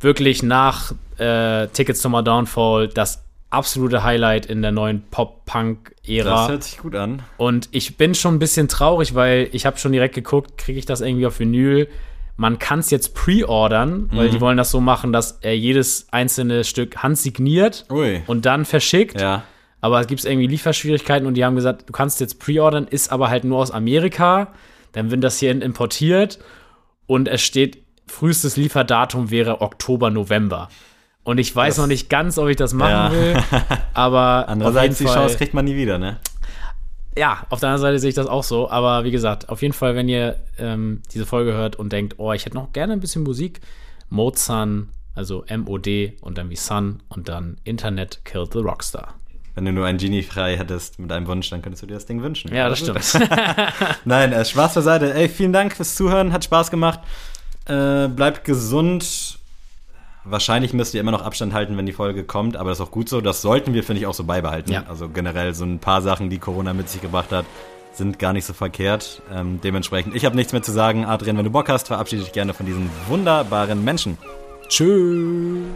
Speaker 1: wirklich nach äh, Tickets to My Downfall das absolute Highlight in der neuen Pop-Punk-Ära.
Speaker 2: Das hört sich gut an.
Speaker 1: Und ich bin schon ein bisschen traurig, weil ich habe schon direkt geguckt, kriege ich das irgendwie auf Vinyl. Man kann es jetzt pre-ordern, weil mhm. die wollen das so machen, dass er jedes einzelne Stück handsigniert Ui. und dann verschickt.
Speaker 2: Ja.
Speaker 1: Aber es gibt irgendwie Lieferschwierigkeiten und die haben gesagt, du kannst jetzt pre-ordern, ist aber halt nur aus Amerika. Dann wird das hier importiert und es steht, frühestes Lieferdatum wäre Oktober, November. Und ich weiß das, noch nicht ganz, ob ich das machen ja. will. <laughs> Aber
Speaker 2: andererseits die Chance kriegt man nie wieder, ne?
Speaker 1: Ja, auf der anderen Seite sehe ich das auch so. Aber wie gesagt, auf jeden Fall, wenn ihr ähm, diese Folge hört und denkt, oh, ich hätte noch gerne ein bisschen Musik, Mozart, also M-O-D und dann wie Sun und dann Internet Killed the Rockstar.
Speaker 2: Wenn du nur ein Genie frei hättest mit einem Wunsch, dann könntest du dir das Ding wünschen.
Speaker 1: Ja, das stimmt. <laughs> <laughs>
Speaker 2: Nein, äh, Spaß beiseite. Ey, vielen Dank fürs Zuhören, hat Spaß gemacht. Äh, bleibt gesund Wahrscheinlich müsst ihr immer noch Abstand halten, wenn die Folge kommt, aber das ist auch gut so. Das sollten wir, finde ich, auch so beibehalten. Ja. Also generell so ein paar Sachen, die Corona mit sich gebracht hat, sind gar nicht so verkehrt. Ähm, dementsprechend, ich habe nichts mehr zu sagen. Adrian, wenn du Bock hast, verabschiede dich gerne von diesen wunderbaren Menschen.
Speaker 1: Tschüss.